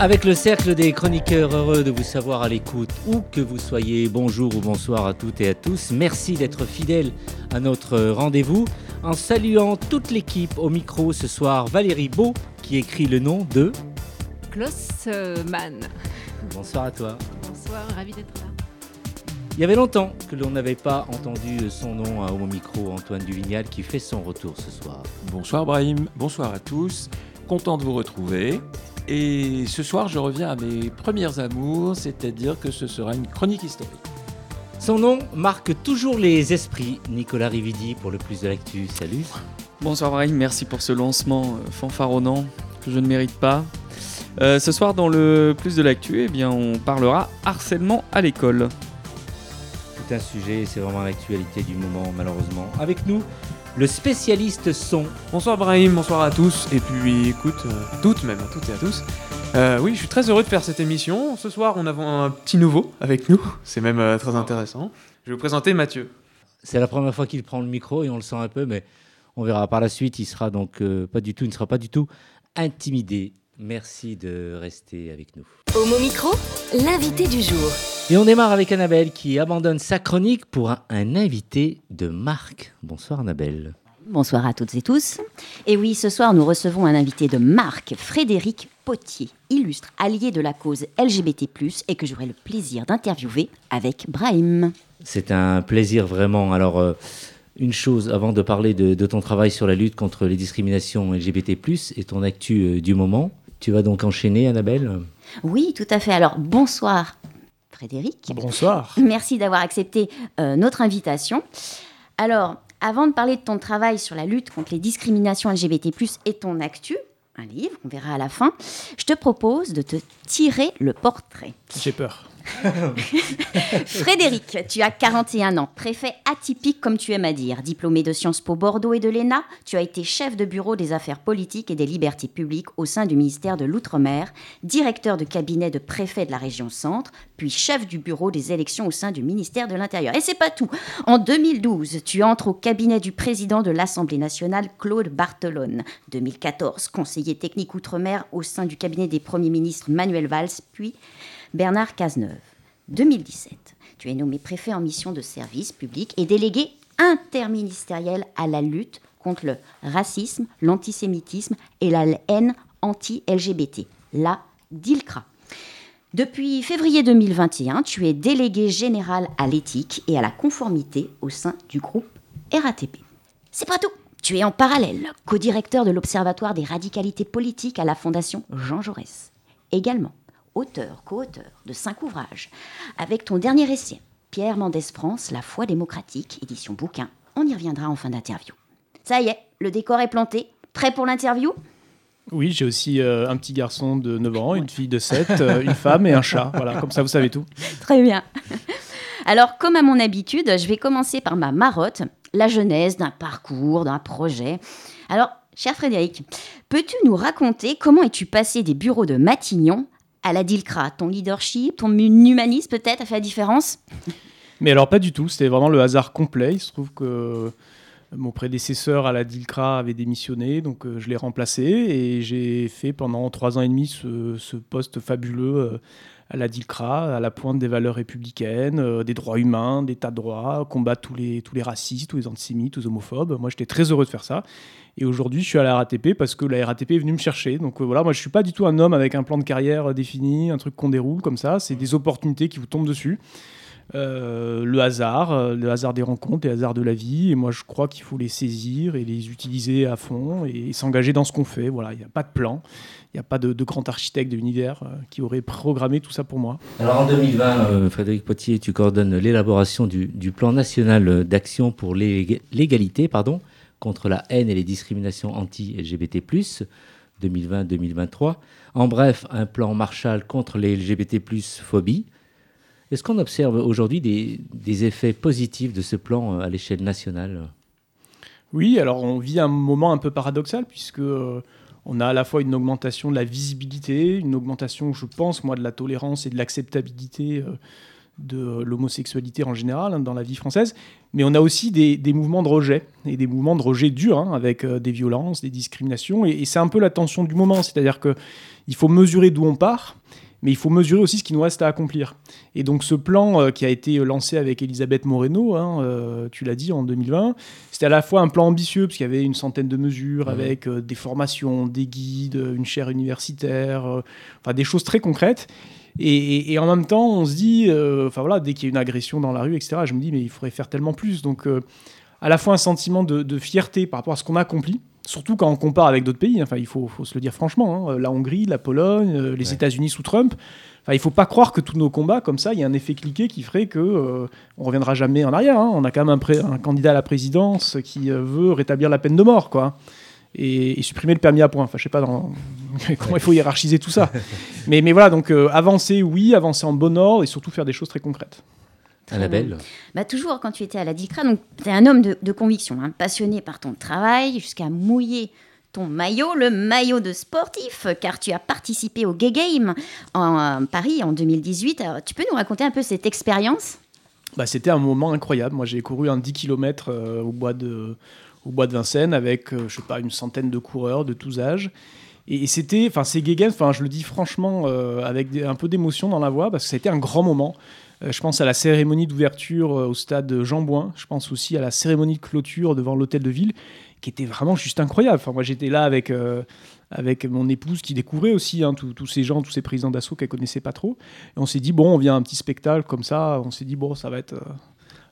Avec le cercle des chroniqueurs heureux de vous savoir à l'écoute, où que vous soyez, bonjour ou bonsoir à toutes et à tous. Merci d'être fidèles à notre rendez-vous. En saluant toute l'équipe au micro ce soir, Valérie Beau, qui écrit le nom de Klossman. Bonsoir à toi. Bonsoir, ravi d'être là. Il y avait longtemps que l'on n'avait pas entendu son nom à Homo Micro, Antoine Duvignal, qui fait son retour ce soir. Bonsoir Brahim, bonsoir à tous. Content de vous retrouver. Et ce soir, je reviens à mes premières amours, c'est-à-dire que ce sera une chronique historique. Son nom marque toujours les esprits. Nicolas Rividi pour le plus de l'actu. Salut. Bonsoir Brahim, merci pour ce lancement euh, fanfaronnant que je ne mérite pas. Euh, ce soir, dans le plus de l'actu, eh bien, on parlera harcèlement à l'école. Tout un sujet, c'est vraiment l'actualité du moment, malheureusement. Avec nous, le spécialiste son. Bonsoir Brahim, bonsoir à tous. Et puis écoute, euh, toutes même, à toutes et à tous. Euh, oui, je suis très heureux de faire cette émission. Ce soir, on a un petit nouveau avec nous. C'est même euh, très intéressant. Je vais vous présenter Mathieu. C'est la première fois qu'il prend le micro et on le sent un peu, mais on verra par la suite. Il sera donc euh, pas du tout, il ne sera pas du tout intimidé. Merci de rester avec nous. Homo Micro, l'invité du jour. Et on démarre avec Annabelle qui abandonne sa chronique pour un, un invité de marque. Bonsoir Annabelle. Bonsoir à toutes et tous. Et oui, ce soir, nous recevons un invité de marque, Frédéric Potier, illustre allié de la cause LGBT+, et que j'aurai le plaisir d'interviewer avec Brahim. C'est un plaisir vraiment. Alors, euh, une chose avant de parler de, de ton travail sur la lutte contre les discriminations LGBT+, et ton actu euh, du moment. Tu vas donc enchaîner, Annabelle Oui, tout à fait. Alors, bonsoir, Frédéric. Bonsoir. Merci d'avoir accepté euh, notre invitation. Alors, avant de parler de ton travail sur la lutte contre les discriminations LGBT+, et ton actu, un livre qu'on verra à la fin, je te propose de te tirer le portrait. J'ai peur. Frédéric, tu as 41 ans, préfet atypique comme tu aimes à dire, diplômé de Sciences Po Bordeaux et de l'ENA, tu as été chef de bureau des affaires politiques et des libertés publiques au sein du ministère de l'Outre-mer, directeur de cabinet de préfet de la région Centre, puis chef du bureau des élections au sein du ministère de l'Intérieur. Et c'est pas tout. En 2012, tu entres au cabinet du président de l'Assemblée nationale, Claude Barthelone. 2014, conseiller technique Outre-mer au sein du cabinet des premiers ministres Manuel Valls, puis Bernard Cazeneuve. 2017, tu es nommé préfet en mission de service public et délégué interministériel à la lutte contre le racisme, l'antisémitisme et la haine anti-LGBT, la DILCRA. Depuis février 2021, tu es délégué général à l'éthique et à la conformité au sein du groupe RATP. C'est pas tout. Tu es en parallèle co-directeur de l'Observatoire des radicalités politiques à la Fondation Jean Jaurès. Également, auteur, co-auteur de cinq ouvrages, avec ton dernier essai, Pierre Mendès France, La foi démocratique, édition bouquin. On y reviendra en fin d'interview. Ça y est, le décor est planté. Prêt pour l'interview? Oui, j'ai aussi euh, un petit garçon de 9 ans, une fille de 7, euh, une femme et un chat. Voilà, comme ça vous savez tout. Très bien. Alors, comme à mon habitude, je vais commencer par ma marotte, la genèse d'un parcours, d'un projet. Alors, cher Frédéric, peux-tu nous raconter comment es-tu passé des bureaux de Matignon à la DILCRA Ton leadership, ton humanisme peut-être a fait la différence? Mais alors pas du tout, c'était vraiment le hasard complet. Il se trouve que mon prédécesseur à la DILCRA avait démissionné, donc euh, je l'ai remplacé et j'ai fait pendant trois ans et demi ce, ce poste fabuleux euh, à la DILCRA, à la pointe des valeurs républicaines, euh, des droits humains, des tas de droits, combattre tous les, tous les racistes, tous les antisémites, tous les homophobes. Moi, j'étais très heureux de faire ça. Et aujourd'hui, je suis à la RATP parce que la RATP est venue me chercher. Donc euh, voilà, moi, je suis pas du tout un homme avec un plan de carrière euh, défini, un truc qu'on déroule comme ça. C'est des opportunités qui vous tombent dessus. Euh, le hasard, le hasard des rencontres, les hasards de la vie. Et moi, je crois qu'il faut les saisir et les utiliser à fond et s'engager dans ce qu'on fait. Voilà, il n'y a pas de plan, il n'y a pas de, grand architecte de l'univers qui aurait programmé tout ça pour moi. Alors en 2020, euh, Frédéric Potier, tu coordonnes l'élaboration du, plan national d'action pour l'ég- l'égalité pardon, contre la haine et les discriminations anti-LGBT+, 2020-2023. En bref, un plan Marshall contre les LGBT+, phobie. Est-ce qu'on observe aujourd'hui des, des, effets positifs de ce plan à l'échelle nationale? Oui, alors on vit un moment un peu paradoxal puisque on a à la fois une augmentation de la visibilité, une augmentation, je pense, moi, de la tolérance et de l'acceptabilité de l'homosexualité en général hein, dans la vie française, mais on a aussi des, mouvements de rejet, et des mouvements de rejet durs, hein, avec euh, des violences, des discriminations, et, c'est un peu la tension du moment, c'est-à-dire qu'il faut mesurer d'où on part, mais il faut mesurer aussi ce qui nous reste à accomplir. Et donc ce plan euh, qui a été lancé avec Elisabeth Moreno, hein, euh, tu l'as dit, en 2020, c'était à la fois un plan ambitieux, parce qu'il y avait une centaine de mesures, mmh. avec des formations, des guides, une chaire universitaire, enfin des choses très concrètes, et, en même temps, on se dit, euh, enfin voilà, dès qu'il y a une agression dans la rue, etc., je me dis, mais il faudrait faire tellement plus. Donc, euh, à la fois un sentiment de, fierté par rapport à ce qu'on a accompli, surtout quand on compare avec d'autres pays. Enfin, il faut, se le dire franchement. Hein, la Hongrie, la Pologne, euh, les États-Unis sous Trump. Enfin, il faut pas croire que tous nos combats, comme ça, il y a un effet cliqué qui ferait que on reviendra jamais en arrière. Hein. On a quand même un, un, candidat à la présidence qui veut rétablir la peine de mort, quoi et, supprimer le permis à points. Enfin, je sais pas dans... comment il faut hiérarchiser tout ça. mais, mais voilà, donc euh, avancer, oui, avancer en bon ordre et surtout faire des choses très concrètes. Annabelle bah, Toujours quand tu étais à la DICRA, donc tu es un homme de, conviction, hein, passionné par ton travail, jusqu'à mouiller ton maillot, le maillot de sportif, car tu as participé au Gay Game en Paris en 2018. Alors, tu peux nous raconter un peu cette expérience? Bah, C'était un moment incroyable. Moi, j'ai couru un 10 km euh, au bois de au bois de Vincennes avec, euh, je sais pas, une centaine de coureurs de tous âges. Et, c'était, enfin, c'est Gegen, enfin, je le dis franchement euh, avec un peu d'émotion dans la voix parce que ça a été un grand moment. Euh, je pense à la cérémonie d'ouverture au stade Jean Bouin. Je pense aussi à la cérémonie de clôture devant l'hôtel de ville, qui était vraiment juste incroyable. Enfin, moi, j'étais là avec, avec mon épouse qui découvrait aussi hein, tous ces gens, tous ces présidents d'assaut qu'elle connaissait pas trop. Et on s'est dit, bon, on vient à un petit spectacle comme ça. On s'est dit, bon, ça va être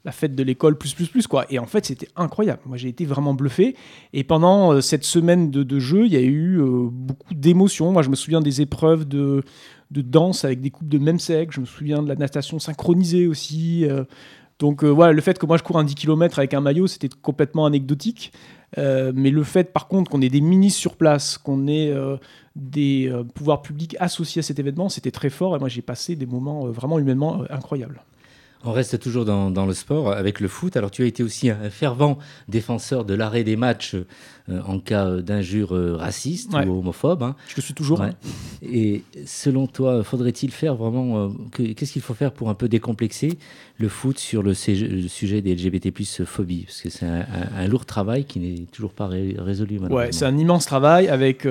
la fête de l'école plus plus plus quoi. Et en fait c'était incroyable. Moi j'ai été vraiment bluffé. Et pendant euh, cette semaine de, jeu, il y a eu euh, beaucoup d'émotions. Moi je me souviens des épreuves de, de danse avec des coupes de même sexe. Je me souviens de la natation synchronisée aussi. Euh. donc voilà, le fait que moi je cours un 10 km avec un maillot, c'était complètement anecdotique. mais le fait par contre qu'on ait des ministres sur place, qu'on ait des pouvoirs publics associés à cet événement, c'était très fort. Et moi j'ai passé des moments vraiment humainement incroyables. On reste toujours dans, le sport avec le foot. Alors tu as été aussi un fervent défenseur de l'arrêt des matchs euh, en cas d'injures euh, racistes ou homophobes. Hein. Je le suis toujours. Et selon toi, faudrait-il faire vraiment... Euh, qu'est-ce qu'il faut faire pour un peu décomplexer le foot sur le, sujet des LGBT plus phobie? Parce que c'est un, lourd travail qui n'est toujours pas résolu. Ouais, c'est un immense travail avec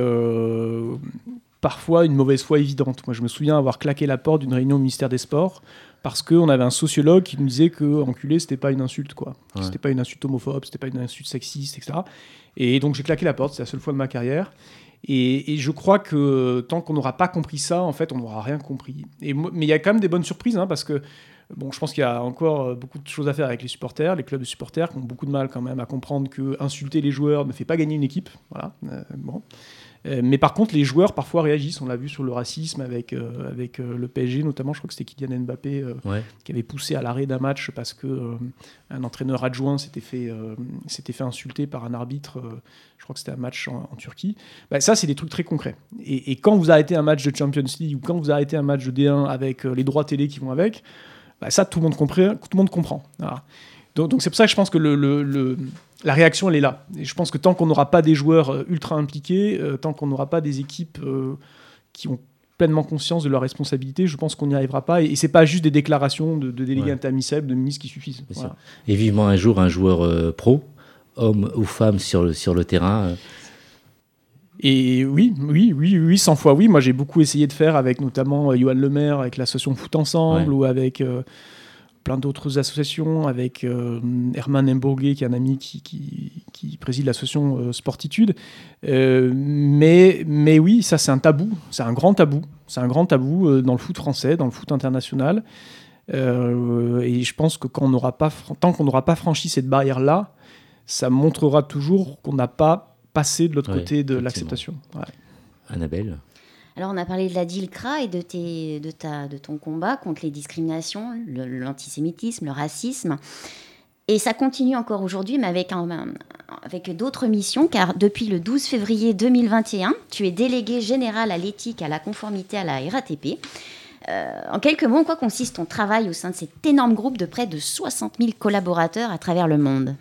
parfois une mauvaise foi évidente. Moi, je me souviens avoir claqué la porte d'une réunion au ministère des Sports parce qu'on avait un sociologue qui nous disait que enculé c'était pas une insulte quoi c'était pas une insulte homophobe c'était pas une insulte sexiste etc et donc j'ai claqué la porte c'est la seule fois de ma carrière et, je crois que tant qu'on n'aura pas compris ça en fait on n'aura rien compris et, mais il y a quand même des bonnes surprises hein, parce que Bon, je pense qu'il y a encore euh, beaucoup de choses à faire avec les supporters, les clubs de supporters qui ont beaucoup de mal quand même à comprendre que insulter les joueurs ne fait pas gagner une équipe. Voilà. Euh, bon. Euh, mais par contre, les joueurs parfois réagissent. On l'a vu sur le racisme avec, euh, avec euh, le PSG, notamment. Je crois que c'était Kylian Mbappé qui avait poussé à l'arrêt d'un match parce que un entraîneur adjoint s'était fait, s'était fait insulter par un arbitre. je crois que c'était un match en, Turquie. Bah, ça, c'est des trucs très concrets. Et, quand vous arrêtez un match de Champions League ou quand vous arrêtez un match de D1 avec les droits télé qui vont avec, bah, ça, tout le monde comprend. Tout le monde comprend. Donc, c'est pour ça que je pense que le, le la réaction, elle est là. Et je pense que tant qu'on n'aura pas des joueurs euh, ultra impliqués, euh, tant qu'on n'aura pas des équipes euh, qui ont pleinement conscience de leurs responsabilités, je pense qu'on n'y arrivera pas. Et, et c'est pas juste des déclarations de, délégués ouais. de ministres qui suffisent. Et vivement un jour un joueur pro, homme ou femme sur le, sur le terrain. Et oui, oui, oui, oui, 100 fois oui. Moi, j'ai beaucoup essayé de faire avec notamment Johan Lemaire, avec l'association Foot Ensemble, ou avec plein d'autres associations, avec euh, Herman Embourguet, qui est un ami qui, qui, préside l'association euh, Sportitude. Euh, mais, mais oui, ça c'est un tabou, c'est un grand tabou, c'est un grand tabou dans le foot français, dans le foot international. et je pense que quand on n'aura pas, tant qu'on n'aura pas franchi cette barrière-là, ça montrera toujours qu'on n'a pas passé de l'autre côté de l'acceptation. Annabelle? Alors, on a parlé de la DILCRA et de, tes, de, ta, de ton combat contre les discriminations, l'antisémitisme, le, racisme. Et ça continue encore aujourd'hui, mais avec, avec d'autres missions, car depuis le 12 février 2021, tu es délégué général à l'éthique, à la conformité à la RATP. en quelques mots, en quoi consiste ton travail au sein de cet énorme groupe de près de 60 000 collaborateurs à travers le monde?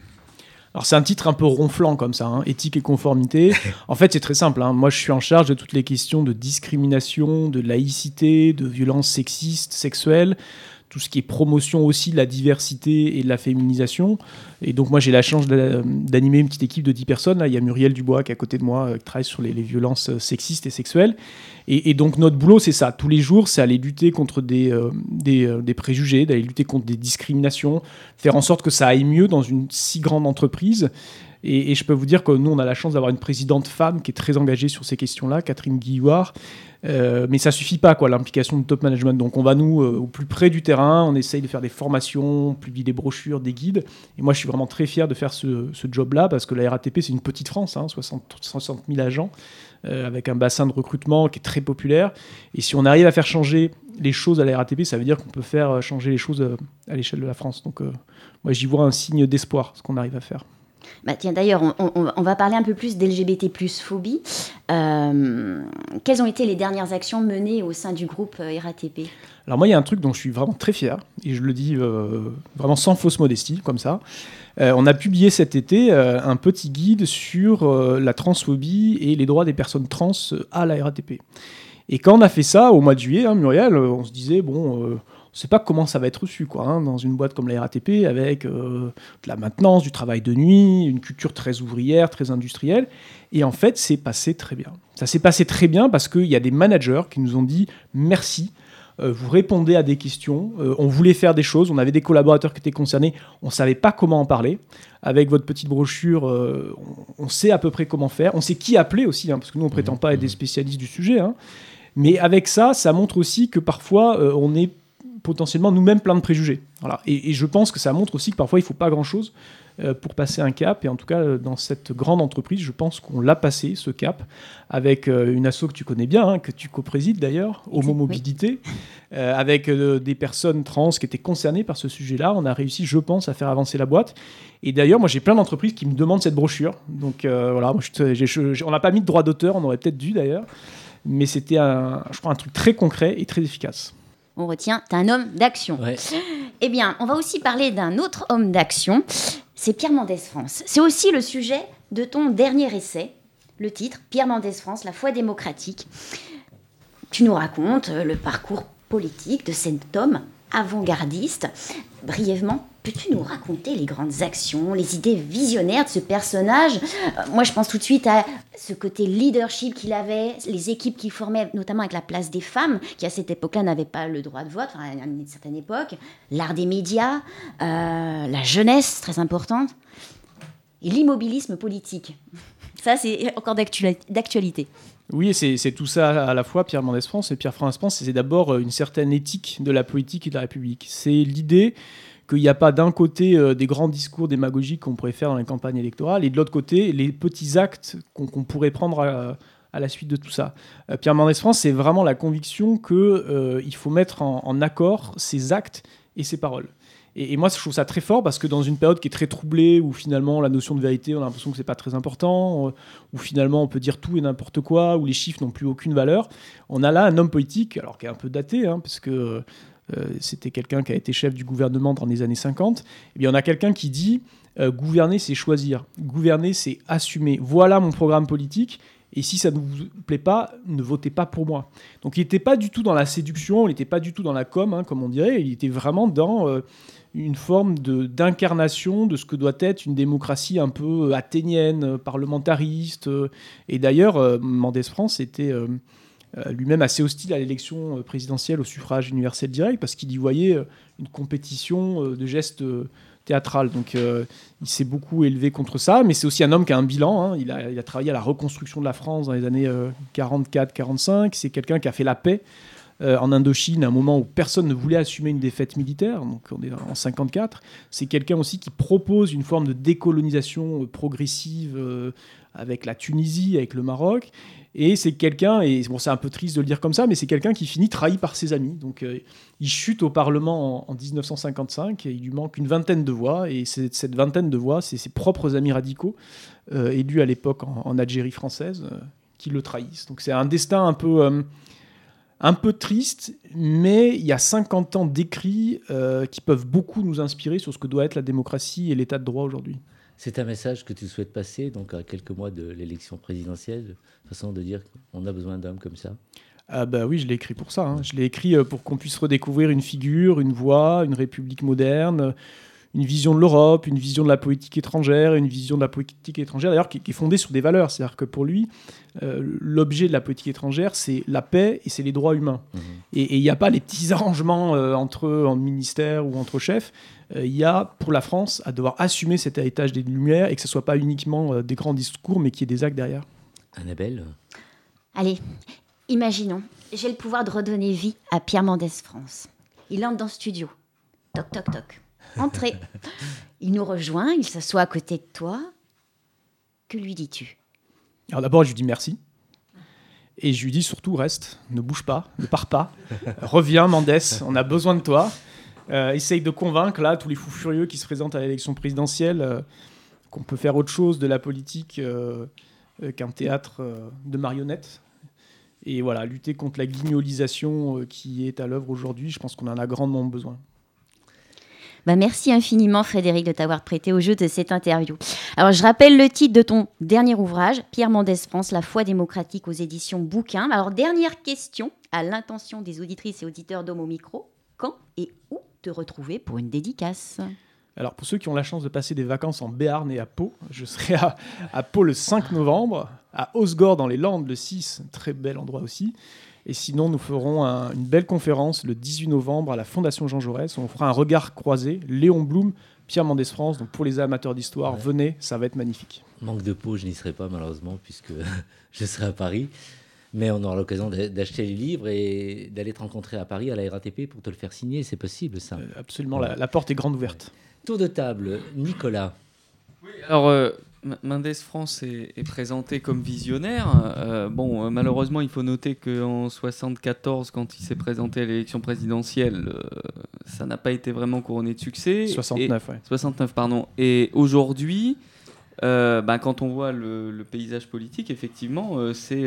Alors c'est un titre un peu ronflant comme ça, hein, éthique et conformité. En fait c'est très simple, hein. moi je suis en charge de toutes les questions de discrimination, de laïcité, de violence sexiste, sexuelle, tout ce qui est promotion aussi de la diversité et de la féminisation. Et donc moi j'ai la chance d'animer une petite équipe de 10 personnes. Là, il y a Muriel Dubois qui est à côté de moi, euh, qui travaille sur les, violences euh, sexistes et sexuelles. Et, donc notre boulot c'est ça, tous les jours c'est aller lutter contre des, euh, des, préjugés, d'aller lutter contre des discriminations, faire en sorte que ça aille mieux dans une si grande entreprise. Et, je peux vous dire que nous on a la chance d'avoir une présidente femme qui est très engagée sur ces questions-là, Catherine Guillouard. Euh, mais ça suffit pas, quoi, l'implication du top management. Donc on va nous euh, au plus près du terrain, on essaye de faire des formations, publier des brochures, des guides. Et moi, je suis vraiment très fier de faire ce, job-là parce que la RATP, c'est une petite France, hein, 60, 60 000 agents, euh, avec un bassin de recrutement qui est très populaire. Et si on arrive à faire changer les choses à la RATP, ça veut dire qu'on peut faire changer les choses à l'échelle de la France. Donc moi, j'y vois un signe d'espoir, ce qu'on arrive à faire. Bah, tiens, d'ailleurs, on, va parler un peu plus d'LGBT plus phobie. Euh, quelles ont été les dernières actions menées au sein du groupe euh, RATP Alors moi, il y a un truc dont je suis vraiment très fier, et je le dis euh, vraiment sans fausse modestie, comme ça. on a publié cet été un petit guide sur la transphobie et les droits des personnes trans à la RATP. Et quand on a fait ça au mois de juillet, hein, Muriel, on se disait, bon ne sait pas comment ça va être reçu quoi, hein, dans une boîte comme la RATP avec euh, de la maintenance, du travail de nuit, une culture très ouvrière, très industrielle. Et en fait, c'est passé très bien. Ça s'est passé très bien parce qu'il y a des managers qui nous ont dit merci. Euh, vous répondez à des questions. Euh, on voulait faire des choses. On avait des collaborateurs qui étaient concernés. On ne savait pas comment en parler. Avec votre petite brochure, on, sait à peu près comment faire. On sait qui appeler aussi, hein, parce que nous, on ne prétend pas être des spécialistes du sujet. Hein. Mais avec ça, ça montre aussi que parfois, on est potentiellement nous-mêmes plein de préjugés. Voilà. Et, je pense que ça montre aussi que parfois il ne faut pas grand-chose euh, pour passer un cap. Et en tout cas, euh, dans cette grande entreprise, je pense qu'on l'a passé, ce cap, avec euh, une asso que tu connais bien, hein, que tu co-présides d'ailleurs, Homo Mobilité, avec des personnes trans qui étaient concernées par ce sujet-là. On a réussi, je pense, à faire avancer la boîte. Et d'ailleurs, moi, j'ai plein d'entreprises qui me demandent cette brochure. Donc voilà, moi, on n'a pas mis de droit d'auteur, on aurait peut-être dû d'ailleurs. Mais c'était, je crois, un truc très concret et très efficace on retient, t'es un homme d'action. Eh bien, on va aussi parler d'un autre homme d'action, c'est Pierre Mendès France. C'est aussi le sujet de ton dernier essai, le titre Pierre Mendès France, la foi démocratique. Tu nous racontes le parcours politique de cet homme avant-gardiste. Brièvement, peux-tu nous raconter les grandes actions, les idées visionnaires de ce personnage? Euh, Moi, je pense tout de suite à ce côté leadership qu'il avait, les équipes qu'il formait, notamment avec la place des femmes, qui à cette époque-là n'avaient pas le droit de vote, enfin, à une certaine époque, l'art des médias, euh, la jeunesse, très importante, et l'immobilisme politique. Ça, c'est encore d'actualité. Oui, c'est tout ça à la fois, Pierre Mendès France et Pierre France France. C'est d'abord euh, une certaine éthique de la politique et de la République. C'est l'idée qu'il n'y a pas d'un côté euh, des grands discours démagogiques qu'on pourrait faire dans les campagnes électorales et de l'autre côté les petits actes qu'on pourrait prendre à, la suite de tout ça. Euh, Pierre Mendès France, c'est vraiment la conviction qu'il faut mettre en, accord ses actes et ses paroles. Et, moi, je trouve ça très fort parce que dans une période qui est très troublée, où finalement la notion de vérité, on a l'impression que c'est pas très important, euh, où finalement on peut dire tout et n'importe quoi, où les chiffres n'ont plus aucune valeur, on a là un homme politique, alors qui est un peu daté, hein, parce que euh, c'était quelqu'un qui a été chef du gouvernement dans les années 50. Et eh bien, on a quelqu'un qui dit euh, gouverner, c'est choisir, gouverner, c'est assumer. Voilà mon programme politique. Et si ça ne vous plaît pas, ne votez pas pour moi. Donc il n'était pas du tout dans la séduction, il n'était pas du tout dans la com, hein, comme on dirait, il était vraiment dans une forme d'incarnation de, ce que doit être une démocratie un peu euh, athénienne, euh, parlementariste. Euh. Et d'ailleurs, Mendès France était lui-même assez hostile à l'élection présidentielle au suffrage universel direct parce qu'il y voyait une compétition de gestes théâtral. Donc il s'est beaucoup élevé contre ça, mais c'est aussi un homme qui a un bilan. Hein. Il, a, il, a, travaillé à la reconstruction de la France dans les années 44-45. C'est quelqu'un qui a fait la paix euh, en Indochine, à un moment où personne ne voulait assumer une défaite militaire, donc on est en 54. C'est quelqu'un aussi qui propose une forme de décolonisation euh, progressive euh, avec la Tunisie, avec le Maroc. Et c'est quelqu'un, et bon, c'est un peu triste de le dire comme ça, mais c'est quelqu'un qui finit trahi par ses amis. Donc il chute au Parlement en, 1955 et il lui manque une vingtaine de voix. Et cette vingtaine de voix, c'est ses propres amis radicaux, élus à l'époque en, Algérie française, qui le trahissent. Donc c'est un destin un peu un peu triste, mais il y a 50 ans d'écrits euh, qui peuvent beaucoup nous inspirer sur ce que doit être la démocratie et l'état de droit aujourd'hui. C'est un message que tu souhaites passer, donc à quelques mois de l'élection présidentielle, façon de dire qu'on a besoin d'hommes comme ça? Ah bah oui, je l'ai écrit pour ça. Hein. Je l'ai écrit euh, pour qu'on puisse redécouvrir une figure, une voix, une république moderne, une vision de l'Europe, une vision de la politique étrangère, une vision de la politique étrangère d'ailleurs qui, est fondée sur des valeurs. C'est-à-dire que pour lui, euh, l'objet de la politique étrangère, c'est la paix et c'est les droits humains. Mmh. Et il n'y a pas les petits arrangements euh, entre en ministère ou entre chefs. Euh, il y a pour la France à devoir assumer cet héritage des Lumières et que ce ne soit pas uniquement des grands discours, mais qu'il y ait des actes derrière. Annabelle Allez, imaginons, j'ai le pouvoir de redonner vie à Pierre Mendès France. Il entre dans le studio. Toc, toc, toc. Entrez. Il nous rejoint, il s'assoit à côté de toi. Que lui dis-tu? Alors d'abord, je lui dis merci. Et je lui dis surtout, reste, ne bouge pas, ne pars pas. Reviens, Mendès, on a besoin de toi. Euh, essaye de convaincre, là, tous les fous furieux qui se présentent à l'élection présidentielle, euh, qu'on peut faire autre chose de la politique euh, qu'un théâtre de marionnettes. Et voilà, lutter contre la guignolisation qui est à l'œuvre aujourd'hui, je pense qu'on en a grandement besoin. Bah, merci infiniment Frédéric de t'avoir prêté au jeu de cette interview. Alors je rappelle le titre de ton dernier ouvrage, Pierre Mendès France, La foi démocratique aux éditions Bouquin. Alors dernière question à l'intention des auditrices et auditeurs d'Homo Micro, quand et où te retrouver pour une dédicace? Alors pour ceux qui ont la chance de passer des vacances en Béarn et à Pau, je serai à, à Pau le 5 novembre, à Osgore dans les Landes le 6, très bel endroit aussi, et sinon, nous ferons une belle conférence le 18 novembre à la Fondation Jean Jaurès. On fera un regard croisé. Léon Blum, Pierre Mendès France. Donc pour les amateurs d'histoire, venez, ça va être magnifique. Manque de peau, je n'y serai pas malheureusement puisque je serai à Paris. Mais on aura l'occasion d'acheter les livres et d'aller te rencontrer à Paris à la RATP pour te le faire signer. C'est possible ça euh, Absolument, la, porte est grande ouverte. Tour de table, Nicolas. Oui, alors euh, Mendes France est, présenté comme visionnaire. Euh, bon, euh, malheureusement, il faut noter qu'en 74, quand il s'est présenté à l'élection présidentielle, euh, ça n'a pas été vraiment couronné de succès. 69, oui. 69, pardon. Et aujourd'hui, ben, quand on voit le, paysage politique, effectivement, c'est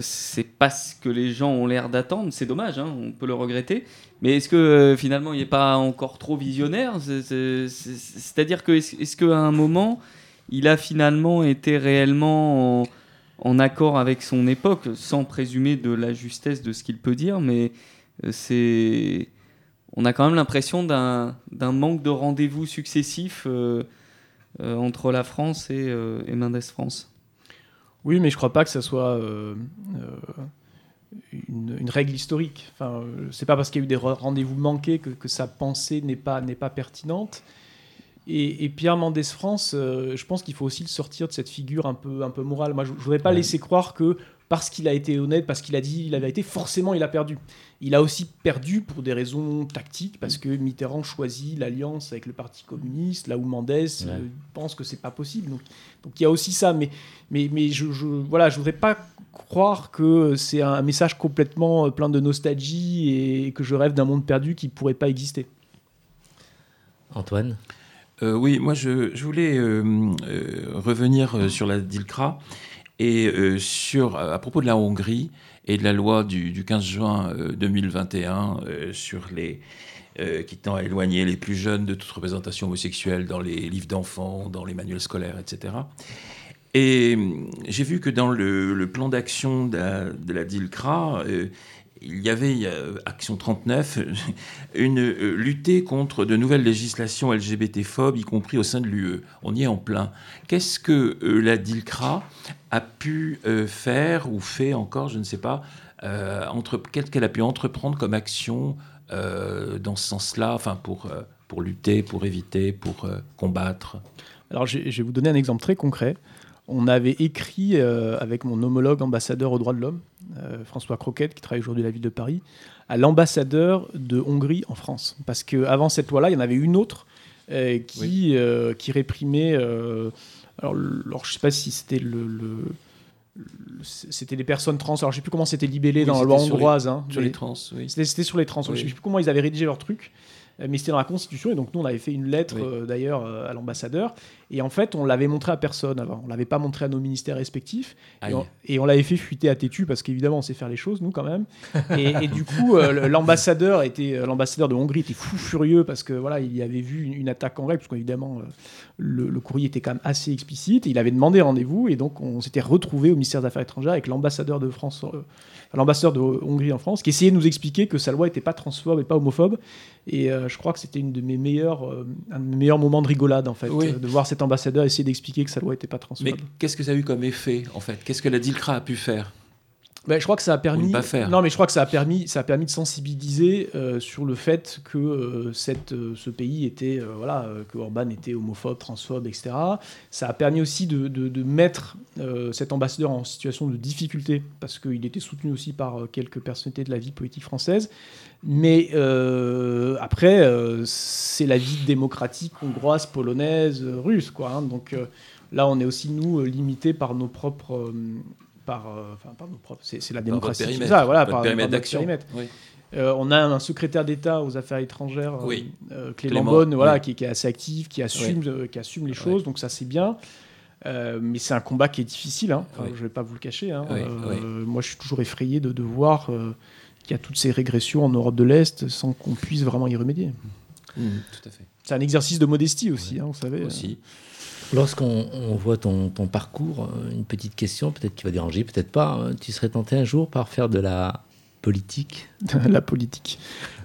c'est pas ce que les gens ont l'air d'attendre. C'est dommage, hein, on peut le regretter. Mais est-ce que finalement, il n'est pas encore trop visionnaire? C'est-à-dire que est-ce qu'à un moment il a finalement été réellement en, accord avec son époque, sans présumer de la justesse de ce qu'il peut dire, mais euh, c'est on a quand même l'impression d'un manque de rendez-vous successifs euh, euh, entre la France et, et Mendes France. Oui, mais je ne crois pas que ça soit une, règle historique. Enfin, c'est pas parce qu'il y a eu des rendez-vous manqués que, que sa pensée n'est pas, pas pertinente. Et, Pierre Mendès France, euh, je pense qu'il faut aussi le sortir de cette figure un peu, un peu morale. Moi, je ne voudrais pas laisser croire que parce qu'il a été honnête, parce qu'il a dit la vérité, forcément il a perdu. Il a aussi perdu pour des raisons tactiques, parce que Mitterrand choisit l'alliance avec le Parti communiste, là où Mendès euh, pense que c'est pas possible. Donc, donc il y a aussi ça, mais, mais, mais je, je, voilà, je voudrais pas croire que c'est un message complètement plein de nostalgie et que je rêve d'un monde perdu qui pourrait pas exister. Antoine? Euh, oui, moi je, voulais euh, euh, revenir sur la DILCRA et sur, à propos de la Hongrie et de la loi du, 15 juin 2021 sur les, qui tend à éloigner les plus jeunes de toute représentation homosexuelle dans les livres d'enfants, dans les manuels scolaires, etc. Et j'ai vu que dans le, plan d'action de, la DILCRA, il y avait, Action 39, une euh, lutter contre de nouvelles législations LGBT-phobes, y compris au sein de l'UE. On y est en plein. Qu'est-ce que euh, la DILCRA a pu euh, faire ou fait encore, je ne sais pas, entre, qu'elle a pu entreprendre comme action dans ce sens-là, enfin pour, pour lutter, pour éviter, pour combattre? Alors je vais vous donner un exemple très concret on avait écrit euh, avec mon homologue ambassadeur aux droits de l'homme, euh, François Croquette, qui travaille aujourd'hui à la ville de Paris, à l'ambassadeur de Hongrie en France. Parce qu'avant cette loi-là, il y en avait une autre euh, qui, qui réprimait. alors, alors, je ne sais pas si c'était le, c'était des personnes trans. Alors, je ne sais plus comment c'était libellé dans la loi hongroise. Hein, sur les trans, oui. C'était sur les trans. Je ne sais plus comment ils avaient rédigé leur truc. mais c'était dans la Constitution. Et donc, nous, on avait fait une lettre, Oui. d'ailleurs, à l'ambassadeur. Et en fait, on l'avait montré à personne avant. On l'avait pas montré à nos ministères respectifs. Et Aïe. on, et on l'avait fait fuiter à Tétu parce qu'évidemment, on sait faire les choses, nous, quand même. Et, et du coup, euh, l'ambassadeur était euh, l'ambassadeur de Hongrie était fou furieux parce que voilà, il y avait vu une, une attaque en règle, parce qu'évidemment, euh, le, le courrier était quand même assez explicite. Et il avait demandé rendez-vous et donc on s'était retrouvé au ministère des Affaires étrangères avec l'ambassadeur de France, euh, l'ambassadeur de Hongrie en France, qui essayait de nous expliquer que sa loi n'était pas transphobe et pas homophobe. Et euh, je crois que c'était une de mes meilleures, un de mes meilleurs moments de rigolade en fait, Oui. de voir cet ambassadeur essayer d'expliquer que sa loi n'était pas transphobe. Mais qu'est-ce que ça a eu comme effet, en fait? Qu'est-ce que la DILCRA a pu faire? Ben, je crois que ça a permis. pas faire. Non, mais je crois que ça a permis, ça a permis de sensibiliser euh, sur le fait que euh, cette, euh, ce pays était, voilà, que Orban était homophobe, transphobe, etc. Ça a permis aussi de, de- de mettre cet ambassadeur en situation de difficulté parce qu'il était soutenu aussi par quelques personnalités de la vie politique française. Mais euh, après, euh, c'est la vie démocratique hongroise, polonaise, euh, russe, quoi. hein. donc euh, là, on est aussi nous limités par nos propres. par, enfin, par nos propres. C'est, la Par démocratie. périmètre, c'est ça, voilà, par, périmètre par d'action. périmètre. Oui. On a un secrétaire d'État aux affaires étrangères, Oui. Clément, Beaune, voilà, oui. qui, qui est assez actif, qui assume, qui assume les choses, donc ça c'est bien. Euh, mais c'est un combat qui est difficile, hein. Enfin, Oui. je vais pas vous le cacher. hein. Oui, Euh, Moi je suis toujours effrayé de, de voir euh, qu'il y a toutes ces régressions en Europe de l'Est sans qu'on puisse vraiment y remédier. Mmh, tout à fait. C'est un exercice de modestie aussi, hein, vous savez. Aussi. Lorsqu'on on voit ton, ton parcours, euh, une petite question, peut-être qui va déranger, peut-être pas. hein. Tu serais tenté un jour par faire de la politique la politique.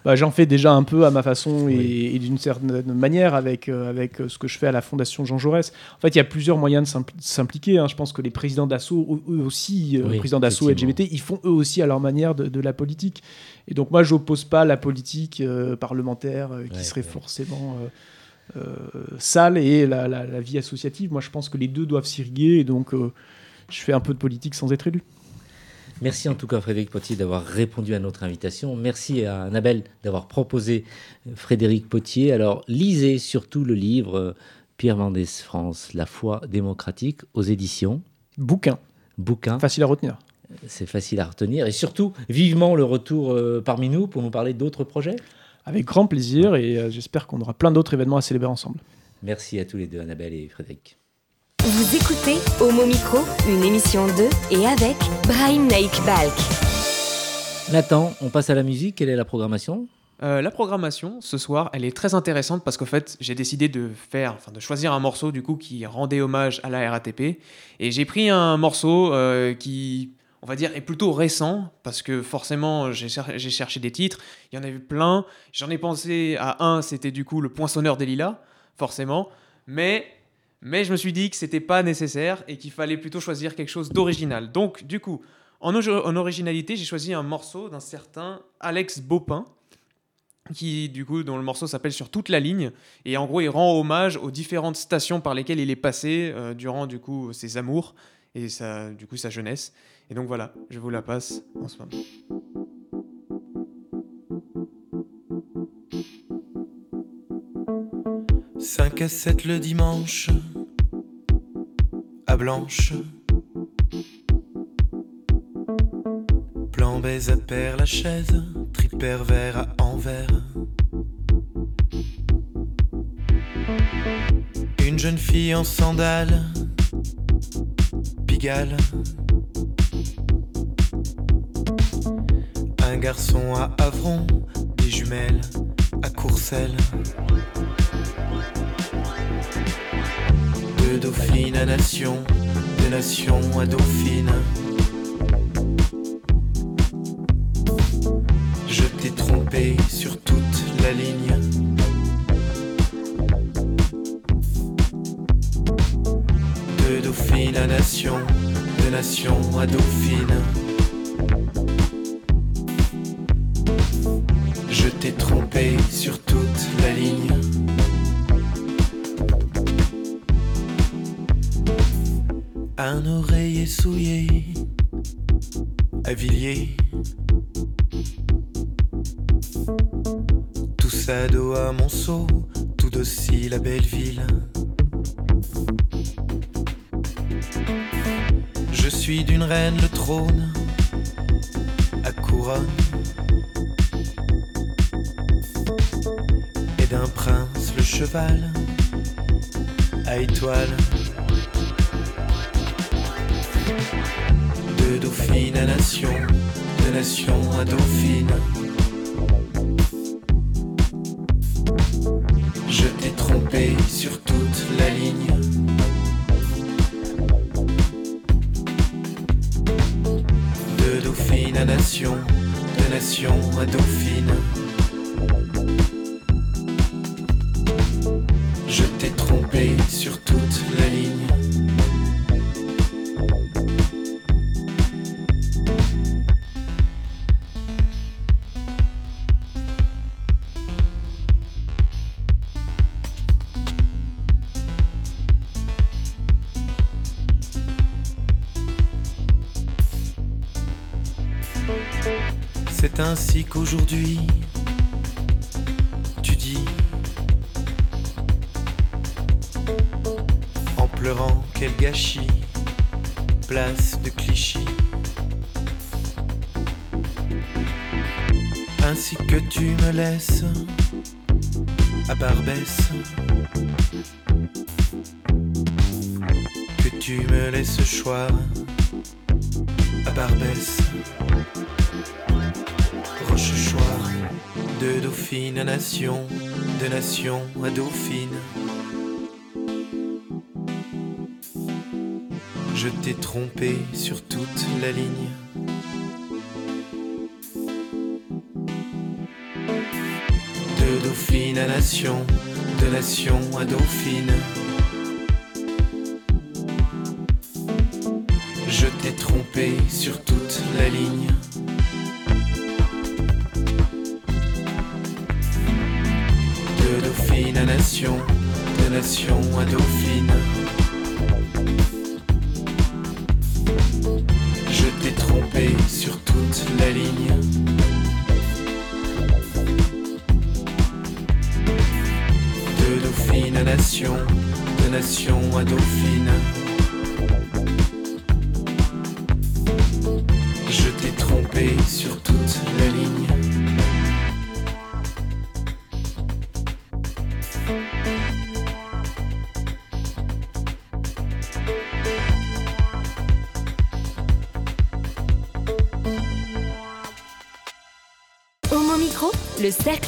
Bah, J'en fais déjà un peu à ma façon et, Oui. et d'une certaine manière avec, euh, avec euh, ce que je fais à la Fondation Jean Jaurès. En fait, il y a plusieurs moyens de s'impl- s'impliquer. hein. Je pense que les présidents d'assaut, eux aussi, euh, Oui, présidents d'assaut. LGBT, ils font eux aussi à leur manière de, de la politique. Et donc moi, j'oppose pas la politique euh, parlementaire euh, qui Ouais, serait ouais. forcément sale et la, la- la vie associative. Moi, je pense que les deux doivent s'irriguer et donc je fais un peu de politique sans être élu. Merci en tout cas Frédéric Potier d'avoir répondu à notre invitation. Merci à Annabelle d'avoir proposé euh, Frédéric Potier. Alors lisez surtout le livre euh, Pierre Mendès France, La foi démocratique aux éditions. Bouquin, Bouquin, facile à retenir. c'est facile à retenir. Et surtout, vivement le retour euh, parmi nous pour nous parler d'autres projets. Avec grand plaisir et euh, j'espère qu'on aura plein d'autres événements à célébrer ensemble. Merci à tous les deux, Annabelle et Frédéric. Vous écoutez Homo Micro, une émission de et avec Brahim Naik Balk. Nathan, on passe à la musique. Quelle est la programmation? Euh, la programmation ce soir, elle est très intéressante parce qu'en fait, j'ai décidé de faire, enfin de choisir un morceau du coup qui rendait hommage à la RATP et j'ai pris un morceau euh, qui, on va dire, est plutôt récent parce que forcément, j'ai cher- j'ai cherché des titres, il y en avait plein. J'en ai pensé à un, c'était du coup le Poinçonneur des Lilas, forcément, mais mais je me suis dit que c'était pas nécessaire et qu'il fallait plutôt choisir quelque chose d'original. Donc du coup, en, originalité, j'ai choisi un morceau d'un certain Alex Baupin qui du coup dont le morceau s'appelle sur toute la ligne et en gros il rend hommage aux différentes stations par lesquelles il est passé euh, durant du coup ses amours et sa du coup sa jeunesse et donc voilà je vous la passe en ce moment. 5 à 7 le dimanche, Blanche. Plan baise à Père la chaise, trip pervers à Anvers. Une jeune fille en sandales, Pigalle. Un garçon à Avron, des jumelles à Courcelles. De Dauphine à Nation, de Nation à Dauphine. Je t'ai trompé sur toute la ligne. De Dauphine à Nation, de Nation à Dauphine. Suis d'une reine le trône à couronne. d'un prince le cheval à étoile. De dauphine à nation, de nation à dauphine. Je t'ai trompé sur toute à dauphine. De Nation à Dauphine. Je t'ai trompé sur toute la ligne. De Dauphine à Nation, de Nation à Dauphine. De Nation à.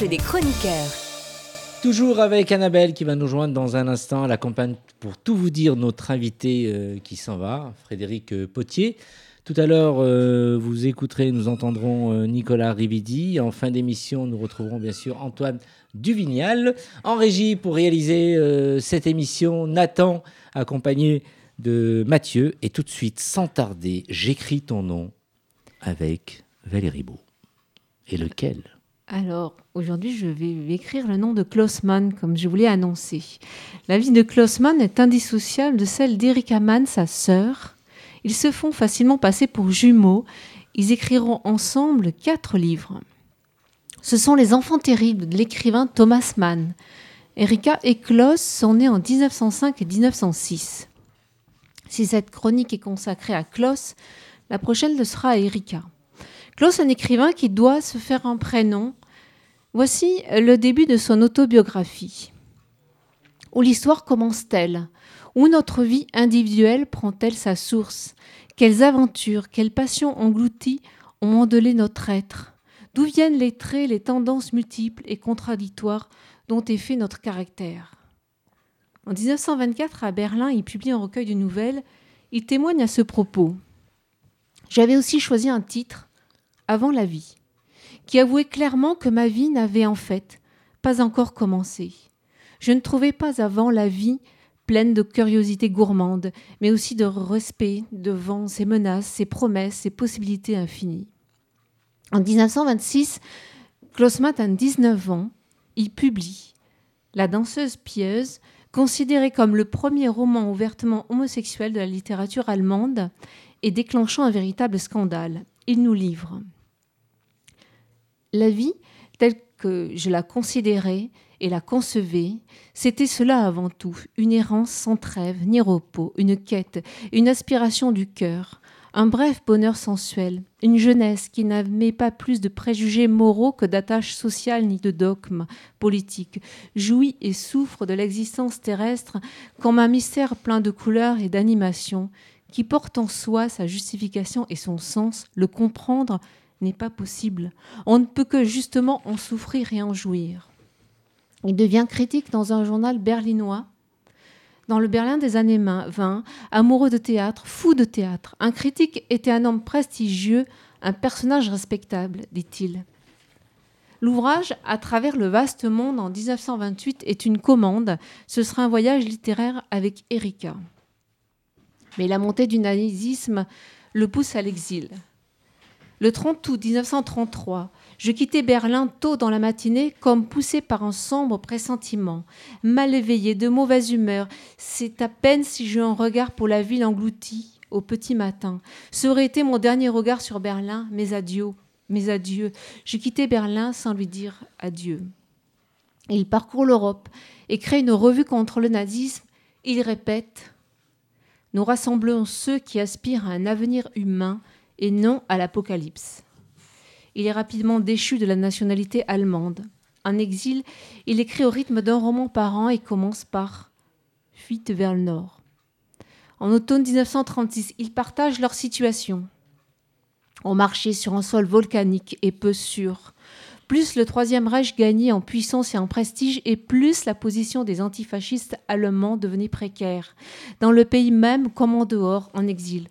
Des chroniqueurs. Toujours avec Annabelle qui va nous joindre dans un instant à la campagne pour tout vous dire notre invité euh, qui s'en va, Frédéric euh, Potier. Tout à l'heure, euh, vous écouterez, nous entendrons Nicolas Rividi. En fin d'émission, nous retrouverons bien sûr Antoine Duvignal. En régie pour réaliser cette émission, Nathan, accompagné de Mathieu. Et tout de suite, sans tarder, j'écris ton nom avec Valérie Beau. Et lequel? Alors, aujourd'hui, je vais écrire le nom de Klaus Mann, comme je voulais annoncer. La vie de Klaus Mann est indissociable de celle d'Erika Mann, sa sœur. Ils se font facilement passer pour jumeaux. Ils écriront ensemble quatre livres. Ce sont les enfants terribles de l'écrivain Thomas Mann. Erika et Klaus sont nés en 1905 et 1906. Si cette chronique est consacrée à Klaus, la prochaine le sera à Erika. Klaus, un écrivain qui doit se faire un prénom. Voici le début de son autobiographie. Où l'histoire commence-t-elle? Où notre vie individuelle prend-elle sa source? Quelles aventures, quelles passions englouties ont modelé notre être? D'où viennent les traits, les tendances multiples et contradictoires dont est fait notre caractère? En 1924, à Berlin, il publie un recueil de nouvelles. Il témoigne à ce propos. J'avais aussi choisi un titre, Avant la vie, qui avouait clairement que ma vie n'avait en fait pas encore commencé. Je ne trouvais pas avant la vie pleine de curiosité gourmande, mais aussi de respect devant ses menaces, ses promesses, ses possibilités infinies. En 1926, Klaus a 19 ans. Il publie La danseuse pieuse, considéré comme le premier roman ouvertement homosexuel de la littérature allemande et déclenchant un véritable scandale. Il nous livre La vie, telle que je la considérais et la concevais, c'était cela avant tout, une errance sans trêve ni repos, une quête, une aspiration du cœur, un bref bonheur sensuel, une jeunesse qui n'avait pas plus de préjugés moraux que d'attaches sociales ni de dogmes politiques, jouit et souffre de l'existence terrestre comme un mystère plein de couleurs et d'animation, qui porte en soi sa justification et son sens, le comprendre n'est pas possible. On ne peut que justement en souffrir et en jouir. Il devient critique dans un journal berlinois dans le Berlin des années 20, amoureux de théâtre, fou de théâtre. Un critique était un homme prestigieux, un personnage respectable, dit-il. L'ouvrage À travers le vaste monde en 1928 est une commande. Ce sera un voyage littéraire avec Erika. Mais la montée du nazisme le pousse à l'exil. Le 30 août 1933, je quittais Berlin tôt dans la matinée, comme poussé par un sombre pressentiment. Mal éveillé, de mauvaise humeur, c'est à peine si j'eus un regard pour la ville engloutie au petit matin. Ce aurait été mon dernier regard sur Berlin, mes adieux, mes adieux. Je quittais Berlin sans lui dire adieu. Il parcourt l'Europe et crée une revue contre le nazisme. Il répète Nous rassemblons ceux qui aspirent à un avenir humain et non à l'apocalypse. Il est rapidement déchu de la nationalité allemande. En exil, il écrit au rythme d'un roman par an et commence par Fuite vers le nord. En automne 1936, ils partagent leur situation. On marchait sur un sol volcanique et peu sûr. Plus le Troisième Reich gagnait en puissance et en prestige, et plus la position des antifascistes allemands devenait précaire, dans le pays même comme en dehors, en exil.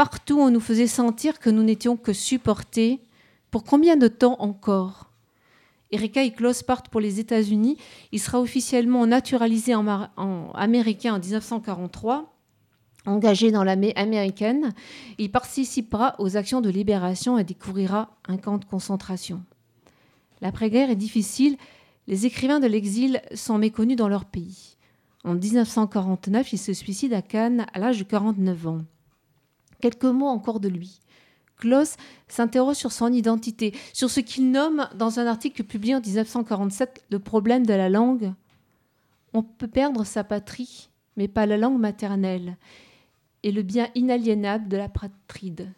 Partout, on nous faisait sentir que nous n'étions que supportés. Pour combien de temps encore? Erika et Klaus partent pour les États-Unis. Il sera officiellement naturalisé américain en 1943. Engagé dans l'armée américaine, il participera aux actions de libération et découvrira un camp de concentration. L'après-guerre est difficile. Les écrivains de l'exil sont méconnus dans leur pays. En 1949, il se suicide à Cannes à l'âge de 49 ans. Quelques mots encore de lui. Klaus s'interroge sur son identité, sur ce qu'il nomme dans un article publié en 1947 le problème de la langue. On peut perdre sa patrie, mais pas la langue maternelle, et le bien inaliénable de la patride.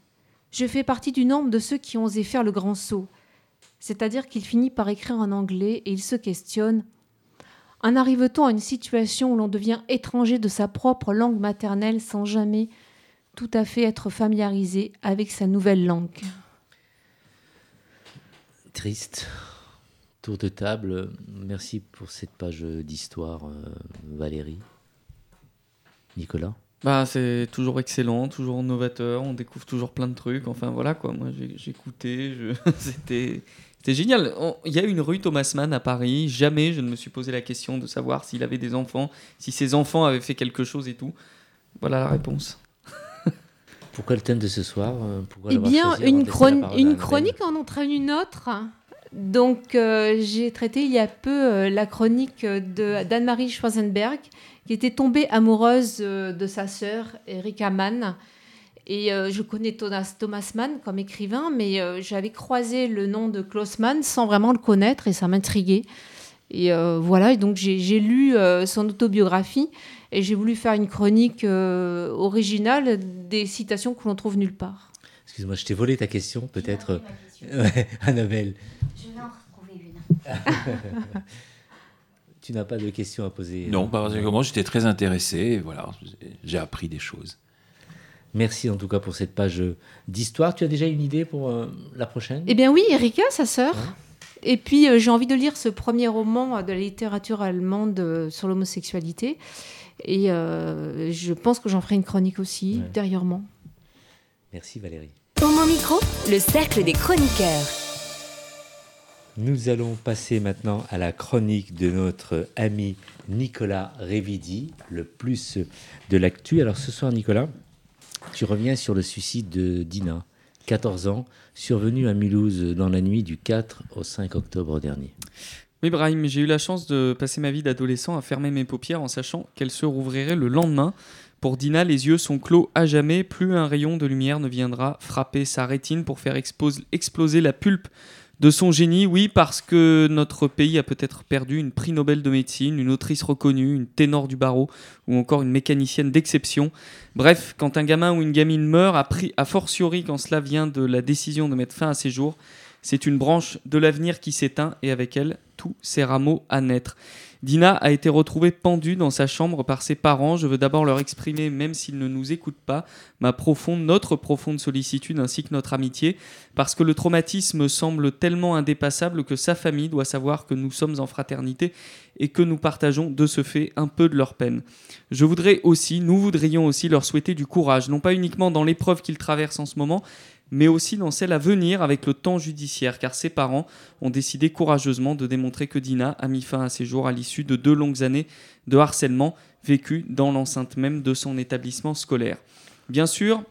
Je fais partie du nombre de ceux qui ont osé faire le grand saut, c'est-à-dire qu'il finit par écrire en anglais et il se questionne en arrive-t-on à une situation où l'on devient étranger de sa propre langue maternelle sans jamais tout à fait être familiarisé avec sa nouvelle langue. Triste. Tour de table. Merci pour cette page d'histoire, euh, Valérie. Nicolas bah, C'est toujours excellent, toujours novateur, on découvre toujours plein de trucs. Enfin voilà quoi, moi j'ai écouté, je... c'était génial. Il y a une rue Thomas Mann à Paris, jamais je ne me suis posé la question de savoir s'il avait des enfants, si ses enfants avaient fait quelque chose et tout. Voilà la réponse. Pourquoi le thème de ce soir euh, Eh bien, une, une chronique en entraîne une autre. Donc, euh, j'ai traité il y a peu euh, la chronique d'Anne-Marie Schwarzenberg, qui était tombée amoureuse de sa sœur, Erika Mann. Et je connais Thomas, Thomas Mann comme écrivain, mais j'avais croisé le nom de Klaus Mann sans vraiment le connaître et ça m'intriguait. Et voilà, et donc j'ai lu son autobiographie et j'ai voulu faire une chronique euh, originale des citations que l'on trouve nulle part. Excuse-moi, je t'ai volé ta question, peut-être. Ouais, Annabelle. Je vais en retrouver une. tu n'as pas de questions à poser Non, que moi j'étais très intéressé, voilà, j'ai appris des choses. Merci en tout cas pour cette page d'histoire. Tu as déjà une idée pour euh, la prochaine? Eh bien oui, Erika, sa sœur. Et puis euh, j'ai envie de lire ce premier roman de la littérature allemande sur l'homosexualité. Et euh, je pense que j'en ferai une chronique aussi, ouais. intérieurement. Merci Valérie. Au mon micro, le cercle des chroniqueurs. Nous allons passer maintenant à la chronique de notre ami Nicolas Révidi, le plus de l'actu. Alors ce soir, Nicolas, tu reviens sur le suicide de Dina, 14 ans, survenu à Mulhouse dans la nuit du 4 au 5 octobre dernier. Oui, Brahim, j'ai eu la chance de passer ma vie d'adolescent à fermer mes paupières en sachant qu'elles se rouvriraient le lendemain. Pour Dina, les yeux sont clos à jamais, plus un rayon de lumière ne viendra frapper sa rétine pour faire exploser la pulpe De son génie, oui, parce que notre pays a peut-être perdu une prix Nobel de médecine, une autrice reconnue, une ténor du barreau ou encore une mécanicienne d'exception. Bref, quand un gamin ou une gamine meurt, a, fortiori quand cela vient de la décision de mettre fin à ses jours, c'est une branche de l'avenir qui s'éteint et avec elle tous ses rameaux à naître. Dina a été retrouvée pendue dans sa chambre par ses parents. Je veux d'abord leur exprimer, même s'ils ne nous écoutent pas, ma profonde, notre profonde sollicitude ainsi que notre amitié, parce que le traumatisme semble tellement indépassable que sa famille doit savoir que nous sommes en fraternité et que nous partageons de ce fait un peu de leur peine. Je voudrais aussi, nous voudrions aussi leur souhaiter du courage, non pas uniquement dans l'épreuve qu'ils traversent en ce moment, mais aussi dans celle à venir avec le temps judiciaire, car ses parents ont décidé courageusement de démontrer que Dina a mis fin à ses jours à l'issue de deux longues années de harcèlement vécu dans l'enceinte même de son établissement scolaire. Bien sûr,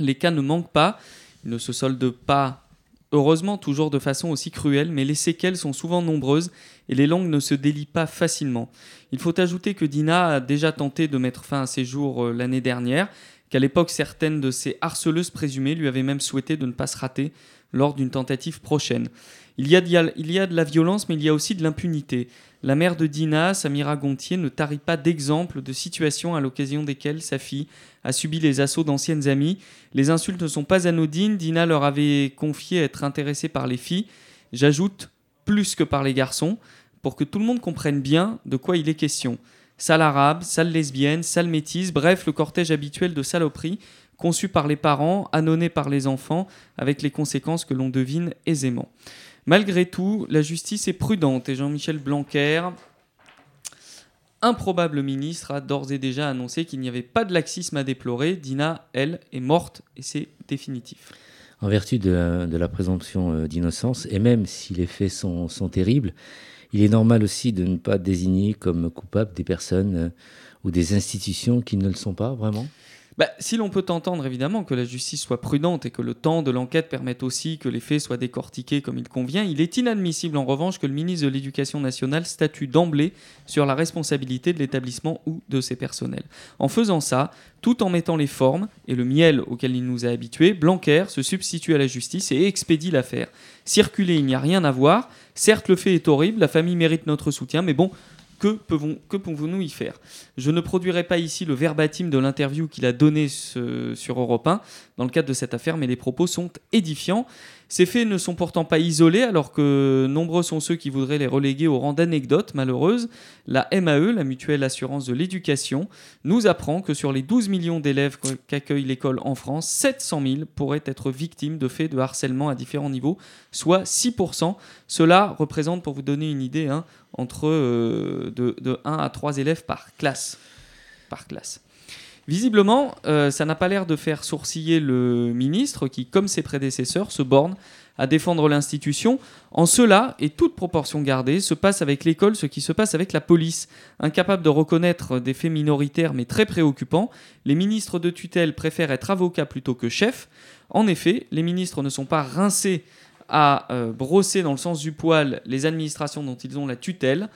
les cas ne manquent pas, ils ne se soldent pas, heureusement, toujours de façon aussi cruelle, mais les séquelles sont souvent nombreuses et les langues ne se délient pas facilement. Il faut ajouter que Dina a déjà tenté de mettre fin à ses jours euh, l'année dernière, qu'à l'époque certaines de ses harceleuses présumées lui avaient même souhaité de ne pas se rater lors d'une tentative prochaine. Il y, a, de la violence, mais il y a aussi de l'impunité. La mère de Dina, Samira Gontier, ne tarit pas d'exemples de situations à l'occasion desquelles sa fille a subi les assauts d'anciennes amies. Les insultes ne sont pas anodines. Dina leur avait confié être intéressée par les filles. J'ajoute plus que par les garçons, pour que tout le monde comprenne bien de quoi il est question sale arabe, sale lesbienne, sale métisse, bref, le cortège habituel de saloperies conçu par les parents, annonné par les enfants, avec les conséquences que l'on devine aisément. Malgré tout, la justice est prudente et Jean-Michel Blanquer, improbable ministre, a d'ores et déjà annoncé qu'il n'y avait pas de laxisme à déplorer. Dina, elle, est morte et c'est définitif. En vertu de la, présomption euh, d'innocence, et même si les faits sont terribles, il est normal aussi de ne pas désigner comme coupables des personnes euh, ou des institutions qui ne le sont pas vraiment? Bah, si l'on peut entendre évidemment que la justice soit prudente et que le temps de l'enquête permette aussi que les faits soient décortiqués comme il convient, il est inadmissible en revanche que le ministre de l'Éducation nationale statue d'emblée sur la responsabilité de l'établissement ou de ses personnels. En faisant ça, tout en mettant les formes et le miel auquel il nous a habitués, Blanquer se substitue à la justice et expédie l'affaire. Circuler, il n'y a rien à voir. Certes, le fait est horrible, la famille mérite notre soutien, mais bon, que pouvons-nous y faire? Je ne produirai pas ici le verbatim de l'interview qu'il a donné sur Europe 1 dans le cadre de cette affaire, mais les propos sont édifiants. Ces faits ne sont pourtant pas isolés, alors que nombreux sont ceux qui voudraient les reléguer au rang d'anecdotes malheureuses. La MAE, la Mutuelle Assurance de l'Éducation, nous apprend que sur les 12 millions d'élèves qu'accueille l'école en France, 700 000 pourraient être victimes de faits de harcèlement à différents niveaux, soit 6%. Cela représente, pour vous donner une idée, hein, entre euh, de, de 1 à 3 élèves par classe. Par classe. Visiblement, euh, ça n'a pas l'air de faire sourciller le ministre qui, comme ses prédécesseurs, se borne à défendre l'institution. En cela, et toute proportion gardée, se passe avec l'école ce qui se passe avec la police. Incapable de reconnaître des faits minoritaires mais très préoccupants, les ministres de tutelle préfèrent être avocats plutôt que chefs. En effet, les ministres ne sont pas rincés à euh, brosser dans le sens du poil les administrations dont ils ont la tutelle.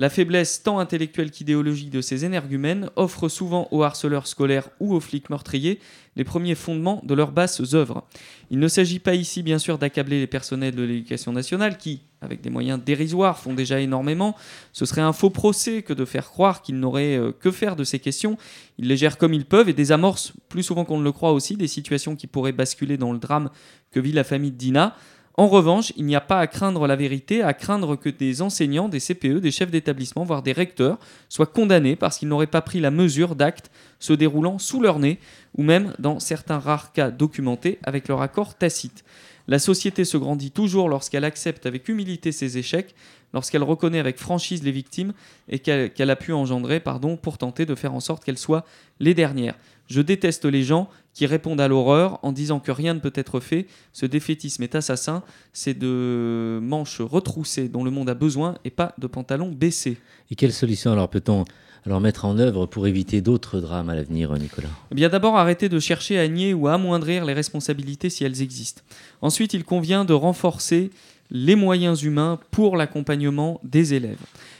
La faiblesse tant intellectuelle qu'idéologique de ces énergumènes offre souvent aux harceleurs scolaires ou aux flics meurtriers les premiers fondements de leurs basses œuvres. Il ne s'agit pas ici bien sûr d'accabler les personnels de l'éducation nationale qui, avec des moyens dérisoires, font déjà énormément. Ce serait un faux procès que de faire croire qu'ils n'auraient euh, que faire de ces questions. Ils les gèrent comme ils peuvent et désamorcent, plus souvent qu'on ne le croit aussi, des situations qui pourraient basculer dans le drame que vit la famille de Dina. En revanche, il n'y a pas à craindre la vérité, à craindre que des enseignants, des CPE, des chefs d'établissement, voire des recteurs soient condamnés parce qu'ils n'auraient pas pris la mesure d'actes se déroulant sous leur nez, ou même, dans certains rares cas documentés, avec leur accord tacite. La société se grandit toujours lorsqu'elle accepte avec humilité ses échecs, lorsqu'elle reconnaît avec franchise les victimes et qu'elle a pu engendrer pour tenter de faire en sorte qu'elles soient les dernières. Je déteste les gens qui répondent à l'horreur en disant que rien ne peut être fait. Ce défaitisme est assassin. C'est de manches retroussées dont le monde a besoin et pas de pantalons baissés. Et quelle solution alors peut-on alors mettre en œuvre pour éviter d'autres drames à l'avenir, Nicolas? Eh bien d'abord arrêter de chercher à nier ou à amoindrir les responsabilités si elles existent. Ensuite, il convient de renforcer les moyens humains pour l'accompagnement des élèves.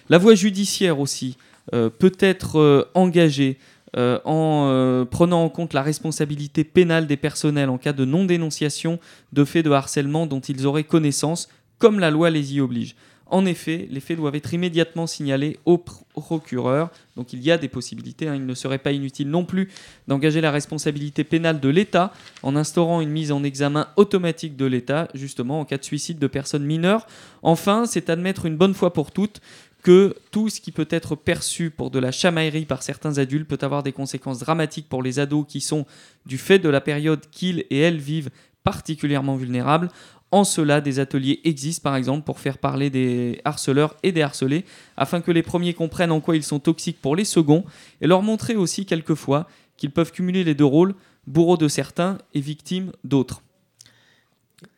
La voie judiciaire aussi euh, peut être euh, engagée euh, en prenant en compte la responsabilité pénale des personnels en cas de non-dénonciation de faits de harcèlement dont ils auraient connaissance, comme la loi les y oblige. En effet, les faits doivent être immédiatement signalés au procureur. Donc il y a des possibilités. Hein. Il ne serait pas inutile non plus d'engager la responsabilité pénale de l'État en instaurant une mise en examen automatique de l'État, justement en cas de suicide de personnes mineures. Enfin, c'est admettre une bonne fois pour toutes que tout ce qui peut être perçu pour de la chamaillerie par certains adultes peut avoir des conséquences dramatiques pour les ados qui sont, du fait de la période qu'ils et elles vivent, particulièrement vulnérables. En cela, des ateliers existent par exemple pour faire parler des harceleurs et des harcelés, afin que les premiers comprennent en quoi ils sont toxiques pour les seconds, et leur montrer aussi quelquefois qu'ils peuvent cumuler les deux rôles, bourreau de certains et victime d'autres.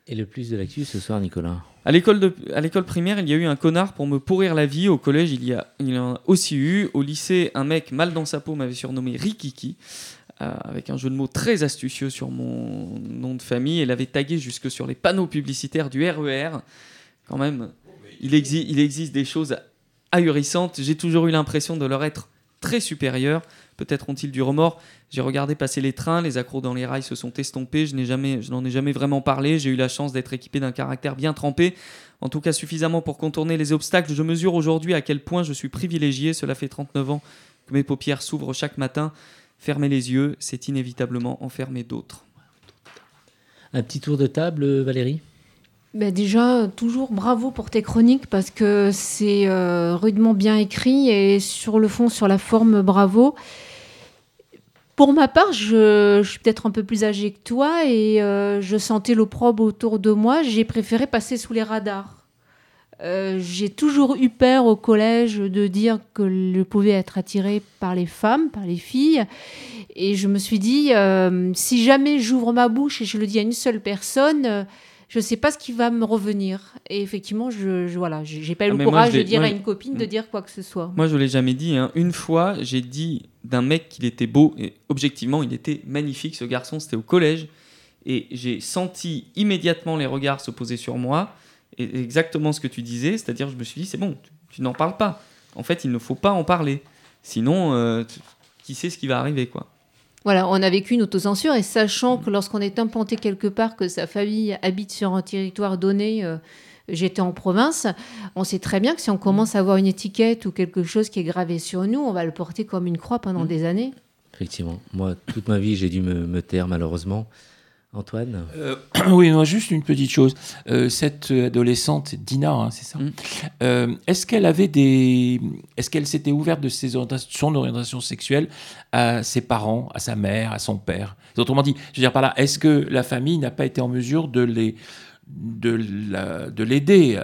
Et le plus de l'actu ce soir, Nicolas? À l'école, primaire, il y a eu un connard pour me pourrir la vie. Au collège, il y, a, il y en a aussi eu. Au lycée, un mec mal dans sa peau m'avait surnommé Rikiki. Euh, avec un jeu de mots très astucieux sur mon nom de famille. Elle avait tagué jusque sur les panneaux publicitaires du RER. E Quand même, il, il existe des choses ahurissantes. J'ai toujours eu l'impression de leur être très supérieur. Peut-être ont-ils du remords. J'ai regardé passer les trains, les accros dans les rails se sont estompés. Je je n'en ai jamais vraiment parlé. J'ai eu la chance d'être équipé d'un caractère bien trempé, en tout cas suffisamment pour contourner les obstacles. Je mesure aujourd'hui à quel point je suis privilégié. Cela fait 39 ans que mes paupières s'ouvrent chaque matin. Fermer les yeux, c'est inévitablement enfermer d'autres. Un petit tour de table, Valérie ben déjà, toujours bravo pour tes chroniques parce que c'est euh, rudement bien écrit et sur le fond, sur la forme, bravo. Pour ma part, je, suis peut-être un peu plus âgée que toi et euh, je sentais l'opprobre autour de moi. J'ai préféré passer sous les radars. Euh, j'ai toujours eu peur au collège de dire que je pouvais être attirée par les femmes, par les filles. Et je me suis dit, euh, si jamais j'ouvre ma bouche et je le dis à une seule personne, euh, je ne sais pas ce qui va me revenir. Et effectivement, je, je voilà, j'ai pas eu ah, le courage de dire à une copine de dire quoi que ce soit. Moi, je l'ai jamais dit. Hein. Une fois, j'ai dit d'un mec qu'il était beau. Et objectivement, il était magnifique. Ce garçon, c'était au collège. Et j'ai senti immédiatement les regards se poser sur moi exactement ce que tu disais, c'est-à-dire je me suis dit, c'est bon, tu, n'en parles pas. En fait, il ne faut pas en parler. Sinon, euh, qui sait ce qui va arriver, quoi. Voilà, on a vécu une autocensure et sachant que lorsqu'on est implanté quelque part, que sa famille habite sur un territoire donné, euh, j'étais en province, on sait très bien que si on commence à avoir une étiquette ou quelque chose qui est gravé sur nous, on va le porter comme une croix pendant mmh. des années. Effectivement. Moi, toute ma vie, j'ai dû me, me taire malheureusement. Antoine euh, Oui, moi, juste une petite chose. Euh, cette adolescente, Dina, hein, c'est ça mm. euh, Est-ce qu'elle avait des. Est-ce qu'elle s'était ouverte de ses son orientation sexuelle à ses parents, à sa mère, à son père? Autrement dit, je veux dire par là, est-ce que la famille n'a pas été en mesure de les de l'aider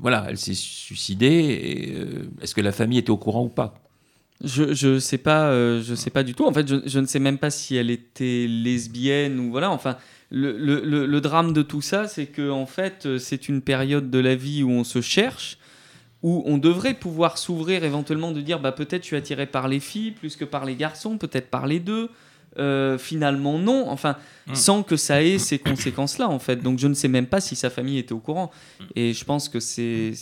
Voilà, elle s'est suicidée. Est-ce que la famille était au courant ou pas? Je je sais pas euh, je sais pas du tout. En fait je, je, ne sais même pas si elle était lesbienne ou voilà. Enfin le, le, le, drame de tout ça c'est que en fait c'est une période de la vie où on se cherche où on devrait pouvoir s'ouvrir éventuellement de dire bah peut-être je suis attiré par les filles plus que par les garçons peut-être par les deux. Euh, finalement non. Enfin mm. sans que ça ait ces conséquences là en fait. Donc je ne sais même pas si sa famille était au courant. Et je pense que c'est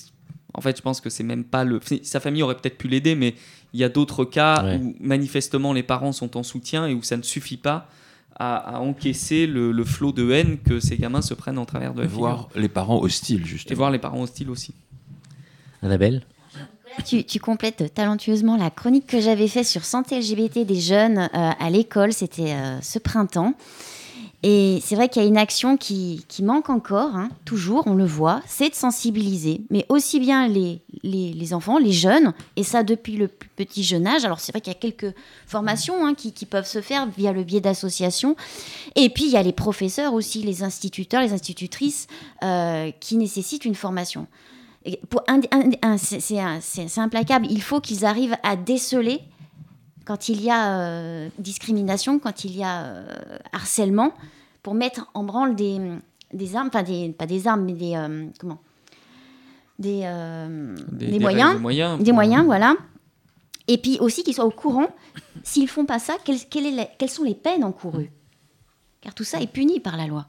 en fait je pense que c'est même pas le sa famille aurait peut-être pu l'aider mais il y a d'autres cas où manifestement les parents sont en soutien et où ça ne suffit pas à, encaisser le, flot de haine que ces gamins se prennent en travers de la Voir les parents hostiles, justement. Et voir les parents hostiles aussi. Annabelle? Tu, tu, complètes talentueusement la chronique que j'avais faite sur santé LGBT des jeunes euh, à l'école, c'était euh, ce printemps. Et c'est vrai qu'il y a une action qui, manque encore, hein, toujours, on le voit, c'est de sensibiliser, mais aussi bien les, les, enfants, les jeunes, et ça depuis le plus petit jeune âge. Alors c'est vrai qu'il y a quelques formations hein, qui, peuvent se faire via le biais d'associations. Et puis il y a les professeurs aussi, les instituteurs, les institutrices, euh, qui nécessitent une formation. C'est implacable, il faut qu'ils arrivent à déceler quand il y a euh, discrimination, quand il y a euh, harcèlement, pour mettre en branle des, des armes, enfin des, pas des armes, mais des euh, comment? Des, des, moyens, des moyens, voilà. Et puis aussi qu'ils soient au courant, s'ils font pas ça, quelles, quelles, sont les peines encourues? Car tout ça est puni par la loi.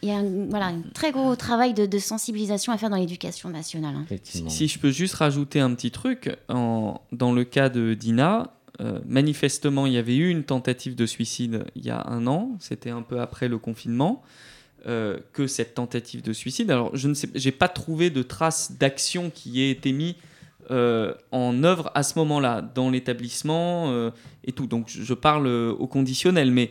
Il y a un, voilà, un très gros travail de, sensibilisation à faire dans l'éducation nationale. Hein. Si, je peux juste rajouter un petit truc, en, dans le cas de Dina, euh, manifestement, il y avait eu une tentative de suicide il y a un an, c'était un peu après le confinement. euh, que cette tentative de suicide. Alors, je ne sais, j'ai pas trouvé de traces d'action qui ait été mis euh, en œuvre à ce moment-là dans l'établissement et tout. Donc, je parle au conditionnel, mais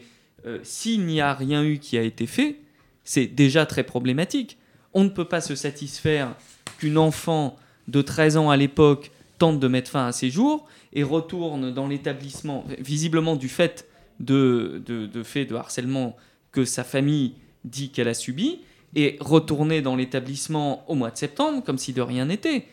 s'il n'y a rien eu qui a été fait, c'est déjà très problématique. On ne peut pas se satisfaire qu'une enfant de 13 ans à l'époque de mettre fin à ses jours et retourne dans l'établissement, visiblement du fait de, de, faits de harcèlement que sa famille dit qu'elle a subi, et retourner dans l'établissement au mois de septembre comme si de rien n'était.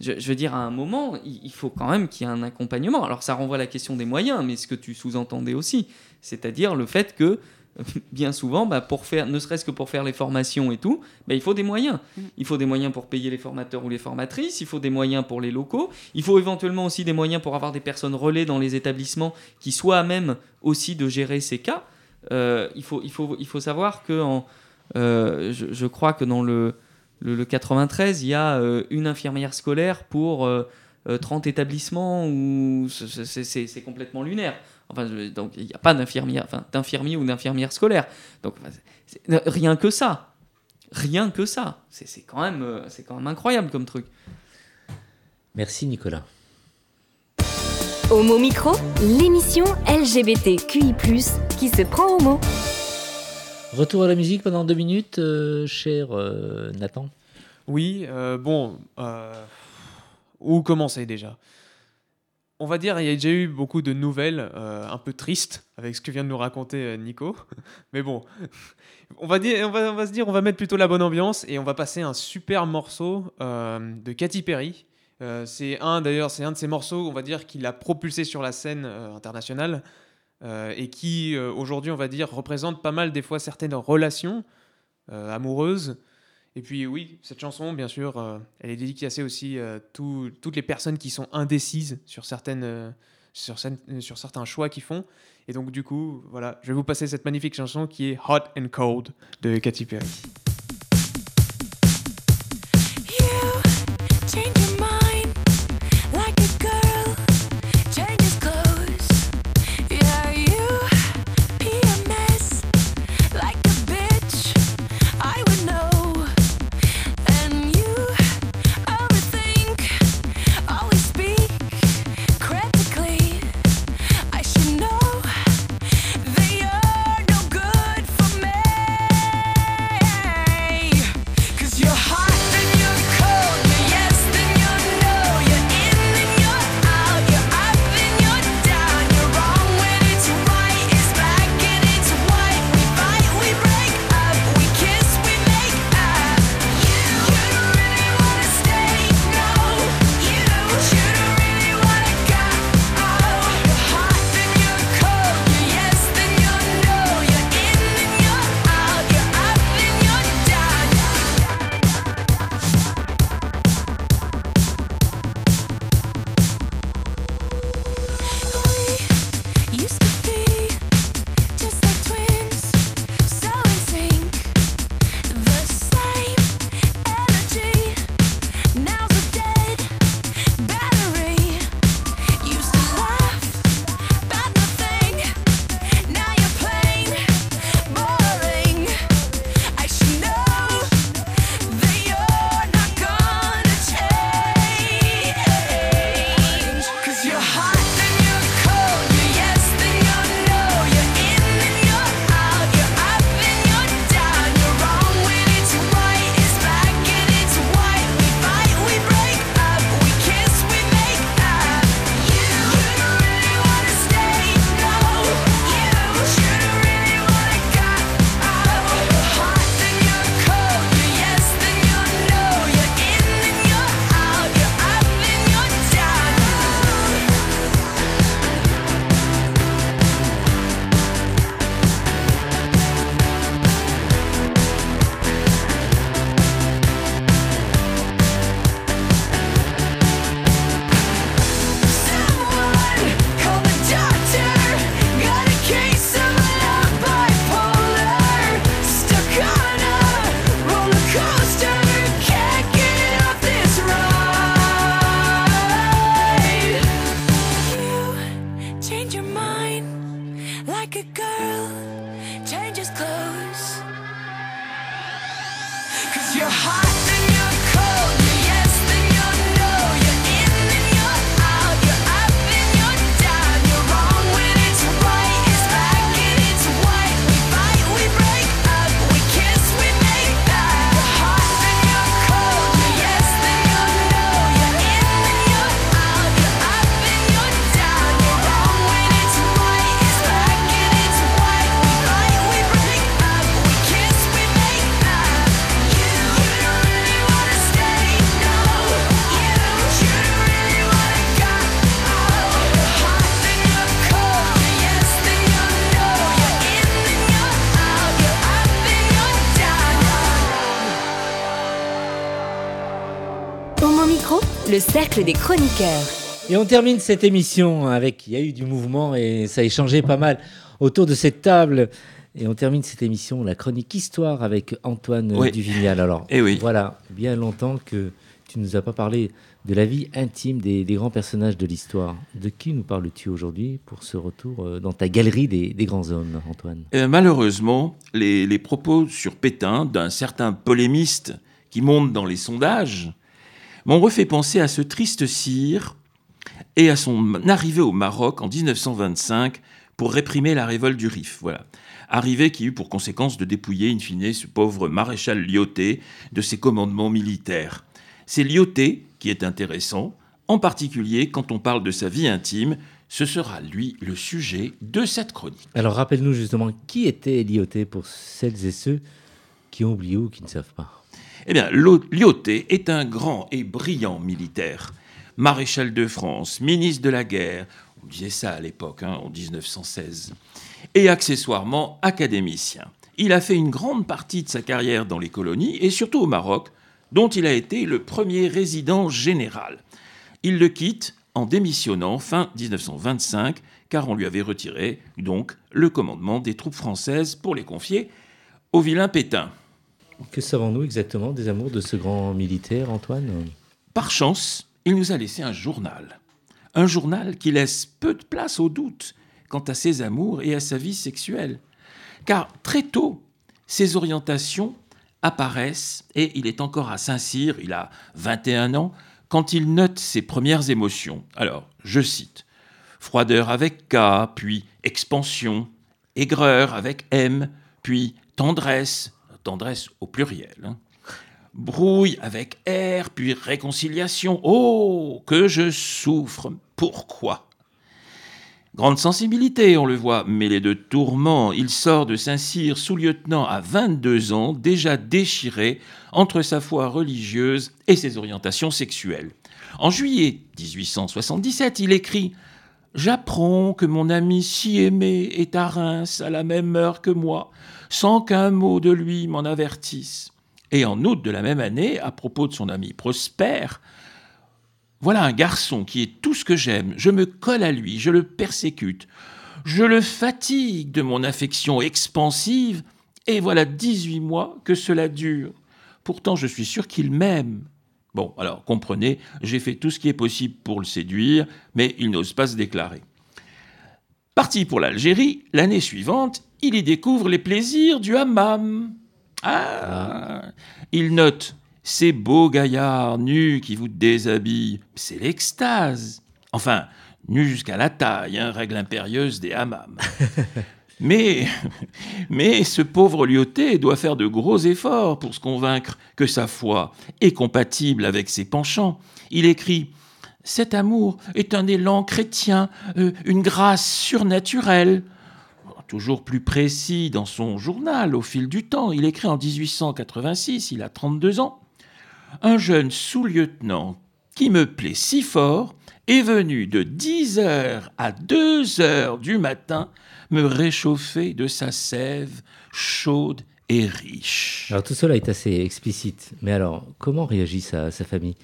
Je, je veux dire, à un moment, il, il faut quand même qu'il y ait un accompagnement. Alors ça renvoie à la question des moyens, mais ce que tu sous-entendais aussi, c'est-à-dire le fait que bien souvent, bah, pour faire, ne serait-ce que pour faire les formations et tout, bah, il faut des moyens. Il faut des moyens pour payer les formateurs ou les formatrices, il faut des moyens pour les locaux, il faut éventuellement aussi des moyens pour avoir des personnes relais dans les établissements qui soient à même aussi de gérer ces cas. Euh, il, faut, il, faut, il faut savoir que en, euh, je, je crois que dans le, le, le 93, il y a euh, une infirmière scolaire pour euh, euh, 30 établissements c'est- c'est complètement lunaire. Enfin, je- donc il n'y a pas d'infirmière, enfin, d'infirmier ou d'infirmière scolaire. Donc enfin, c'est- c'est- rien que ça, rien que ça, c'est c'est quand même, euh, c'est quand même incroyable comme truc. Merci Nicolas. Homo Micro, l'émission LGBTQI+, qui se prend au mot. Retour à la musique pendant deux minutes, euh, cher euh, Nathan. Oui, euh, bon, euh, où commencer déjà? On va dire, il y a déjà eu beaucoup de nouvelles euh, un peu tristes avec ce que vient de nous raconter euh, Nico. Mais bon, on va, dire, on, va, on va se dire, on va mettre plutôt la bonne ambiance et on va passer un super morceau euh, de Katy Perry. C'est un d'ailleurs, c'est un de ces morceaux, on va dire, qui l'a propulsé sur la scène internationale et qui aujourd'hui, on va dire, représente pas mal des fois certaines relations amoureuses. Et puis oui, cette chanson, bien sûr, euh, elle est dédicacée aussi à tout- toutes les personnes qui sont indécises sur, certaines, euh, sur certains choix qu'ils font. Et donc du coup, voilà, je vais vous passer cette magnifique chanson qui est Hot and Cold de Katy Perry. Cercle des chroniqueurs. Et on termine cette émission avec, il y a eu du mouvement et ça a échangé pas mal autour de cette table. Et on termine cette émission, la chronique histoire avec Antoine Oui. Duvignal. Alors, Eh oui. voilà, bien longtemps que tu nous as pas parlé de la vie intime des, des grands personnages de l'histoire. De qui nous parles-tu aujourd'hui pour ce retour euh, dans ta galerie des, des grands hommes, Antoine? Euh, malheureusement, les, les propos sur Pétain d'un certain polémiste qui monte dans les sondages m'ont refait penser à ce triste cire et à son arrivée au Maroc en 1925 pour réprimer la révolte du Rif. Voilà. Arrivée qui eut pour conséquence de dépouiller in fine ce pauvre maréchal Lyoté de ses commandements militaires. C'est Lyoté qui est intéressant, en particulier quand on parle de sa vie intime. Ce sera lui le sujet de cette chronique. Alors rappelle-nous justement qui était Lyoté pour celles et ceux qui ont oublié ou qui ne savent pas. Eh bien, Lyoté est un grand et brillant militaire. Maréchal de France, ministre de la guerre, on disait ça à l'époque, hein, en 1916, et accessoirement académicien. Il a fait une grande partie de sa carrière dans les colonies et surtout au Maroc, dont il a été le premier résident général. Il le quitte en démissionnant fin 1925, car on lui avait retiré donc le commandement des troupes françaises pour les confier au vilain Pétain. Que savons-nous exactement des amours de ce grand militaire, Antoine? Par chance, il nous a laissé un journal. Un journal qui laisse peu de place au doute quant à ses amours et à sa vie sexuelle. Car très tôt, ses orientations apparaissent et il est encore à Saint-Cyr, il a 21 ans, quand il note ses premières émotions. Alors, je cite Froideur avec K, puis expansion, aigreur avec M, puis tendresse, tendresse au pluriel. hein. Brouille avec R, puis réconciliation. Oh, que je souffre. Pourquoi? Grande sensibilité, on le voit, mêlé de tourments, il sort de Saint-Cyr sous-lieutenant à 22 ans, déjà déchiré entre sa foi religieuse et ses orientations sexuelles. En juillet 1877, il écrit J'apprends que mon ami si aimé est à Reims à la même heure que moi, sans qu'un mot de lui m'en avertisse. Et en août de la même année, à propos de son ami Prosper, voilà un garçon qui est tout ce que j'aime. Je me colle à lui, je le persécute, je le fatigue de mon affection expansive, et voilà 18 mois que cela dure. Pourtant, je suis sûr qu'il m'aime. Bon, alors comprenez, j'ai fait tout ce qui est possible pour le séduire, mais il n'ose pas se déclarer. Parti pour l'Algérie, l'année suivante, il y découvre les plaisirs du hammam. Ah, Il note ces beaux gaillards nus qui vous déshabillent. C'est l'extase. Enfin, nus jusqu'à la taille, hein, règle impérieuse des hammams. Mais, mais ce pauvre Lyoté doit faire de gros efforts pour se convaincre que sa foi est compatible avec ses penchants. Il écrit Cet amour est un élan chrétien, euh, une grâce surnaturelle. Toujours plus précis dans son journal au fil du temps, il écrit en 1886, il a 32 ans. Un jeune sous-lieutenant qui me plaît si fort est venu de 10 heures à 2 heures du matin me réchauffer de sa sève chaude et riche. Alors tout cela est assez explicite, mais alors comment réagit sa, sa famille?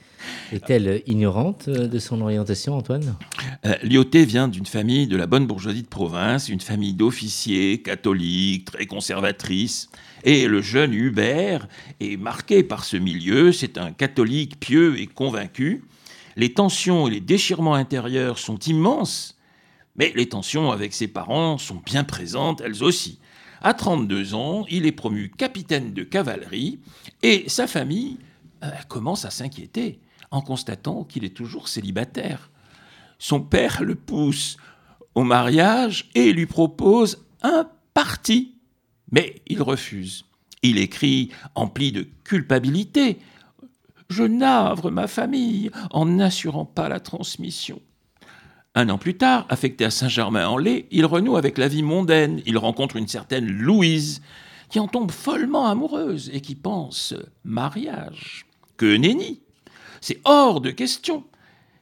Est-elle ignorante euh, de son orientation, Antoine? Euh, Lyoté vient d'une famille de la bonne bourgeoisie de province, une famille d'officiers catholiques, très conservatrice. Et le jeune Hubert est marqué par ce milieu, c'est un catholique pieux et convaincu. Les tensions et les déchirements intérieurs sont immenses, mais les tensions avec ses parents sont bien présentes elles aussi. À 32 ans, il est promu capitaine de cavalerie et sa famille euh, commence à s'inquiéter en constatant qu'il est toujours célibataire. Son père le pousse au mariage et lui propose un parti. Mais il refuse. Il écrit, empli de culpabilité, Je navre ma famille en n'assurant pas la transmission. Un an plus tard, affecté à Saint-Germain-en-Laye, il renoue avec la vie mondaine. Il rencontre une certaine Louise, qui en tombe follement amoureuse et qui pense mariage. Que nenni C'est hors de question.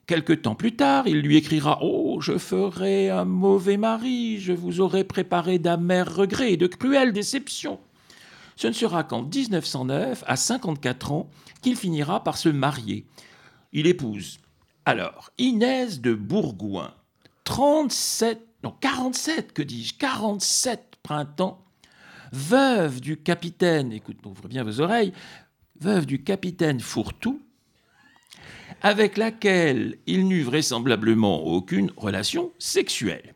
Quelque temps plus tard, il lui écrira Oh, je ferai un mauvais mari, je vous aurai préparé d'amers regrets et de cruelles déceptions. Ce ne sera qu'en 1909, à 54 ans, qu'il finira par se marier. Il épouse alors Inès de Bourgoin, 37, non 47, que dis-je, 47 printemps, veuve du capitaine, écoute, ouvrez bien vos oreilles, veuve du capitaine Fourtou, avec laquelle il n'eut vraisemblablement aucune relation sexuelle.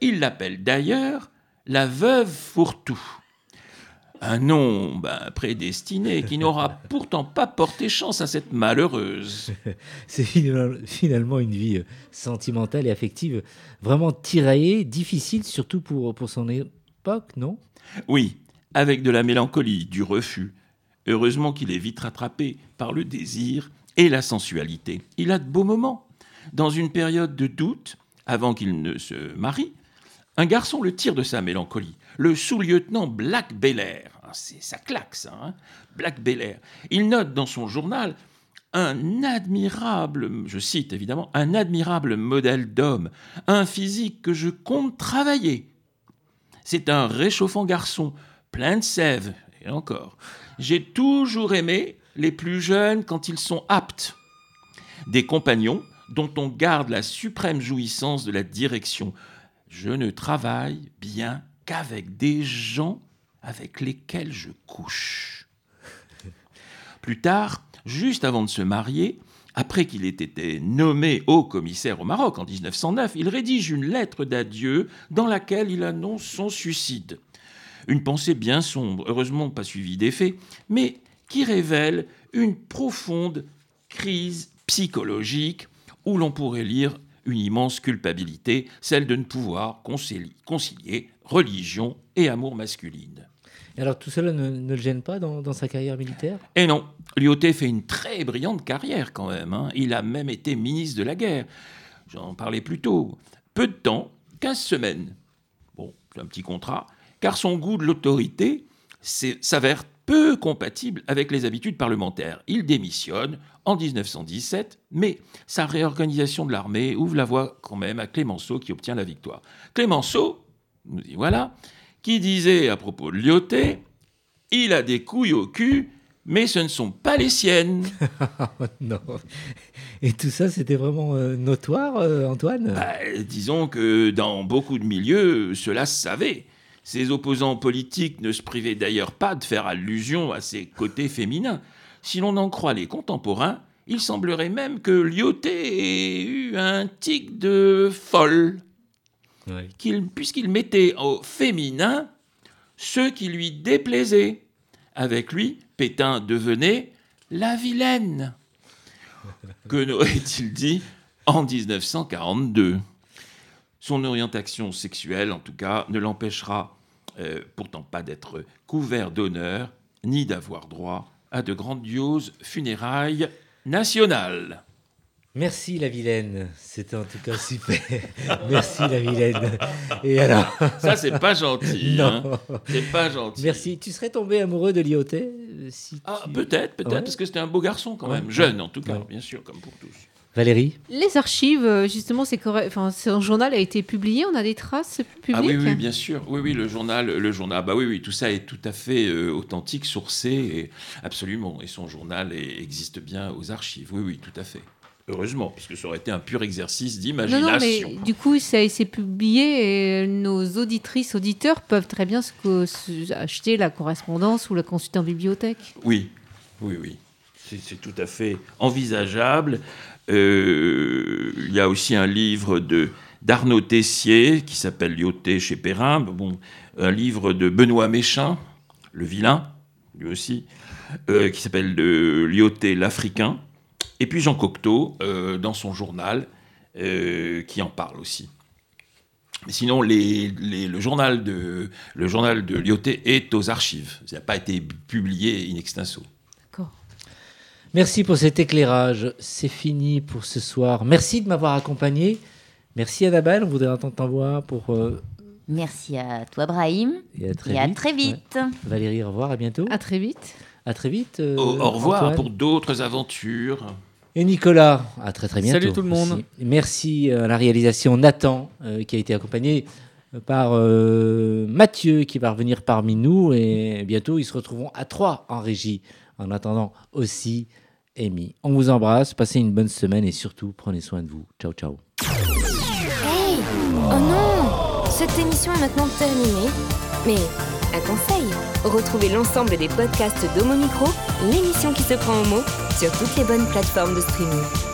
Il l'appelle d'ailleurs la veuve Fourtou. Un nom ben, prédestiné qui n'aura pourtant pas porté chance à cette malheureuse. C'est finalement- finalement une vie euh, sentimentale et affective vraiment tiraillée, difficile, surtout pour, pour son époque, non? Oui, avec de la mélancolie, du refus. Heureusement qu'il est vite rattrapé par le désir et la sensualité. Il a de beaux moments. Dans une période de doute, avant qu'il ne se marie, un garçon le tire de sa mélancolie. Le sous-lieutenant Black Belair. C'est- Ça claque, ça. hein Black Belair. Il note dans son journal un admirable, je cite évidemment, un admirable modèle d'homme, un physique que je compte travailler. C'est un réchauffant garçon, plein de sève, et encore. J'ai toujours aimé les plus jeunes quand ils sont aptes. Des compagnons dont on garde la suprême jouissance de la direction. Je ne travaille bien qu'avec des gens avec lesquels je couche. Plus tard, juste avant de se marier, après qu'il ait été nommé haut commissaire au Maroc en 1909, il rédige une lettre d'adieu dans laquelle il annonce son suicide. Une pensée bien sombre, heureusement pas suivie d'effet, mais qui révèle une profonde crise psychologique où l'on pourrait lire une immense culpabilité, celle de ne pouvoir concili- concilier religion et amour masculine. Et alors tout cela ne, ne le gêne pas dans, dans sa carrière militaire? Et non, Lyoté fait une très brillante carrière quand même. hein. Il a même été ministre de la guerre. J'en parlais plus tôt. Peu de temps, 15 semaines. Bon, c'est un petit contrat, car son goût de l'autorité s'avère peu compatible avec les habitudes parlementaires. Il démissionne en 1917, mais sa réorganisation de l'armée ouvre la voie quand même à Clémenceau qui obtient la victoire. Clémenceau, nous y voilà, qui disait à propos de Lyoté, il a des couilles au cul, mais ce ne sont pas les siennes. Non. Et tout ça, c'était vraiment euh, notoire, euh, Antoine? Bah, disons que dans beaucoup de milieux, cela se savait. Ses opposants politiques ne se privaient d'ailleurs pas de faire allusion à ses côtés féminins. Si l'on en croit les contemporains, il semblerait même que Lyoté ait eu un tic de folle, Ouais. puisqu'il mettait au féminin ceux qui lui déplaisaient. Avec lui, Pétain devenait la vilaine. Que n'aurait-il dit en 1942 Son orientation sexuelle, en tout cas, ne l'empêchera euh, pourtant pas d'être couvert d'honneur, ni d'avoir droit à de grandioses funérailles nationales. Merci la vilaine, c'était en tout cas super. Merci la vilaine. Et alors Ça, c'est pas gentil. Non. hein. C'est pas gentil. Merci. Tu serais tombé amoureux de Lyoté euh, si Ah, tu- peut-être, peut-être, Ouais. parce que c'était un beau garçon quand Ouais. même, jeune en tout cas, Ouais. bien sûr, comme pour tous. Valérie Les archives, euh, justement, c'est correct. Enfin, son journal a été publié. On a des traces publiques. Ah oui, oui, bien sûr. Oui, oui, le journal, le journal. Bah oui, oui, tout ça est tout à fait euh, authentique, sourcé, et absolument. Et son journal est- existe bien aux archives. Oui, oui, tout à fait. Heureusement, puisque ça aurait été un pur exercice Non, non, d'imagination. mais du coup, ça c'est publié et nos auditrices, auditeurs peuvent très bien se, co- se- acheter la correspondance ou la consulter en bibliothèque. Oui, oui, oui. C'est tout à fait envisageable. Euh, il y a aussi un livre d'Arnaud Tessier, qui s'appelle Lyoté chez Perrin. Bon, un livre de Benoît Méchin, le vilain, lui aussi, euh, qui s'appelle de Lyoté l'Africain. Et puis Jean Cocteau, euh, dans son journal, euh, qui en parle aussi. Sinon, les- les- le, journal de, le journal de Lyoté est aux archives. Ça n'a pas été publié in extenso. Merci pour cet éclairage. C'est fini pour ce soir. Merci de m'avoir accompagné. Merci Annabelle, on voudrait entendre ta voix pour... euh, Merci à toi, Brahim. et à très Et à vite. très vite. Valérie, au revoir, à bientôt. À très vite. À très vite. euh, Au, au revoir Antoine. pour d'autres aventures. Et Nicolas, à très très bientôt. Salut tout le monde. aussi. Merci à la réalisation Nathan, euh, qui a été accompagné par euh, Mathieu, qui va revenir parmi nous. Et bientôt, ils se retrouveront à trois en régie. En attendant aussi, Amy. On vous embrasse, passez une bonne semaine et surtout, prenez soin de vous. Ciao, ciao. Hey Oh non Cette émission est maintenant terminée. Mais un conseil retrouvez l'ensemble des podcasts d'Homo Micro, l'émission qui se prend au mot, sur toutes les bonnes plateformes de streaming.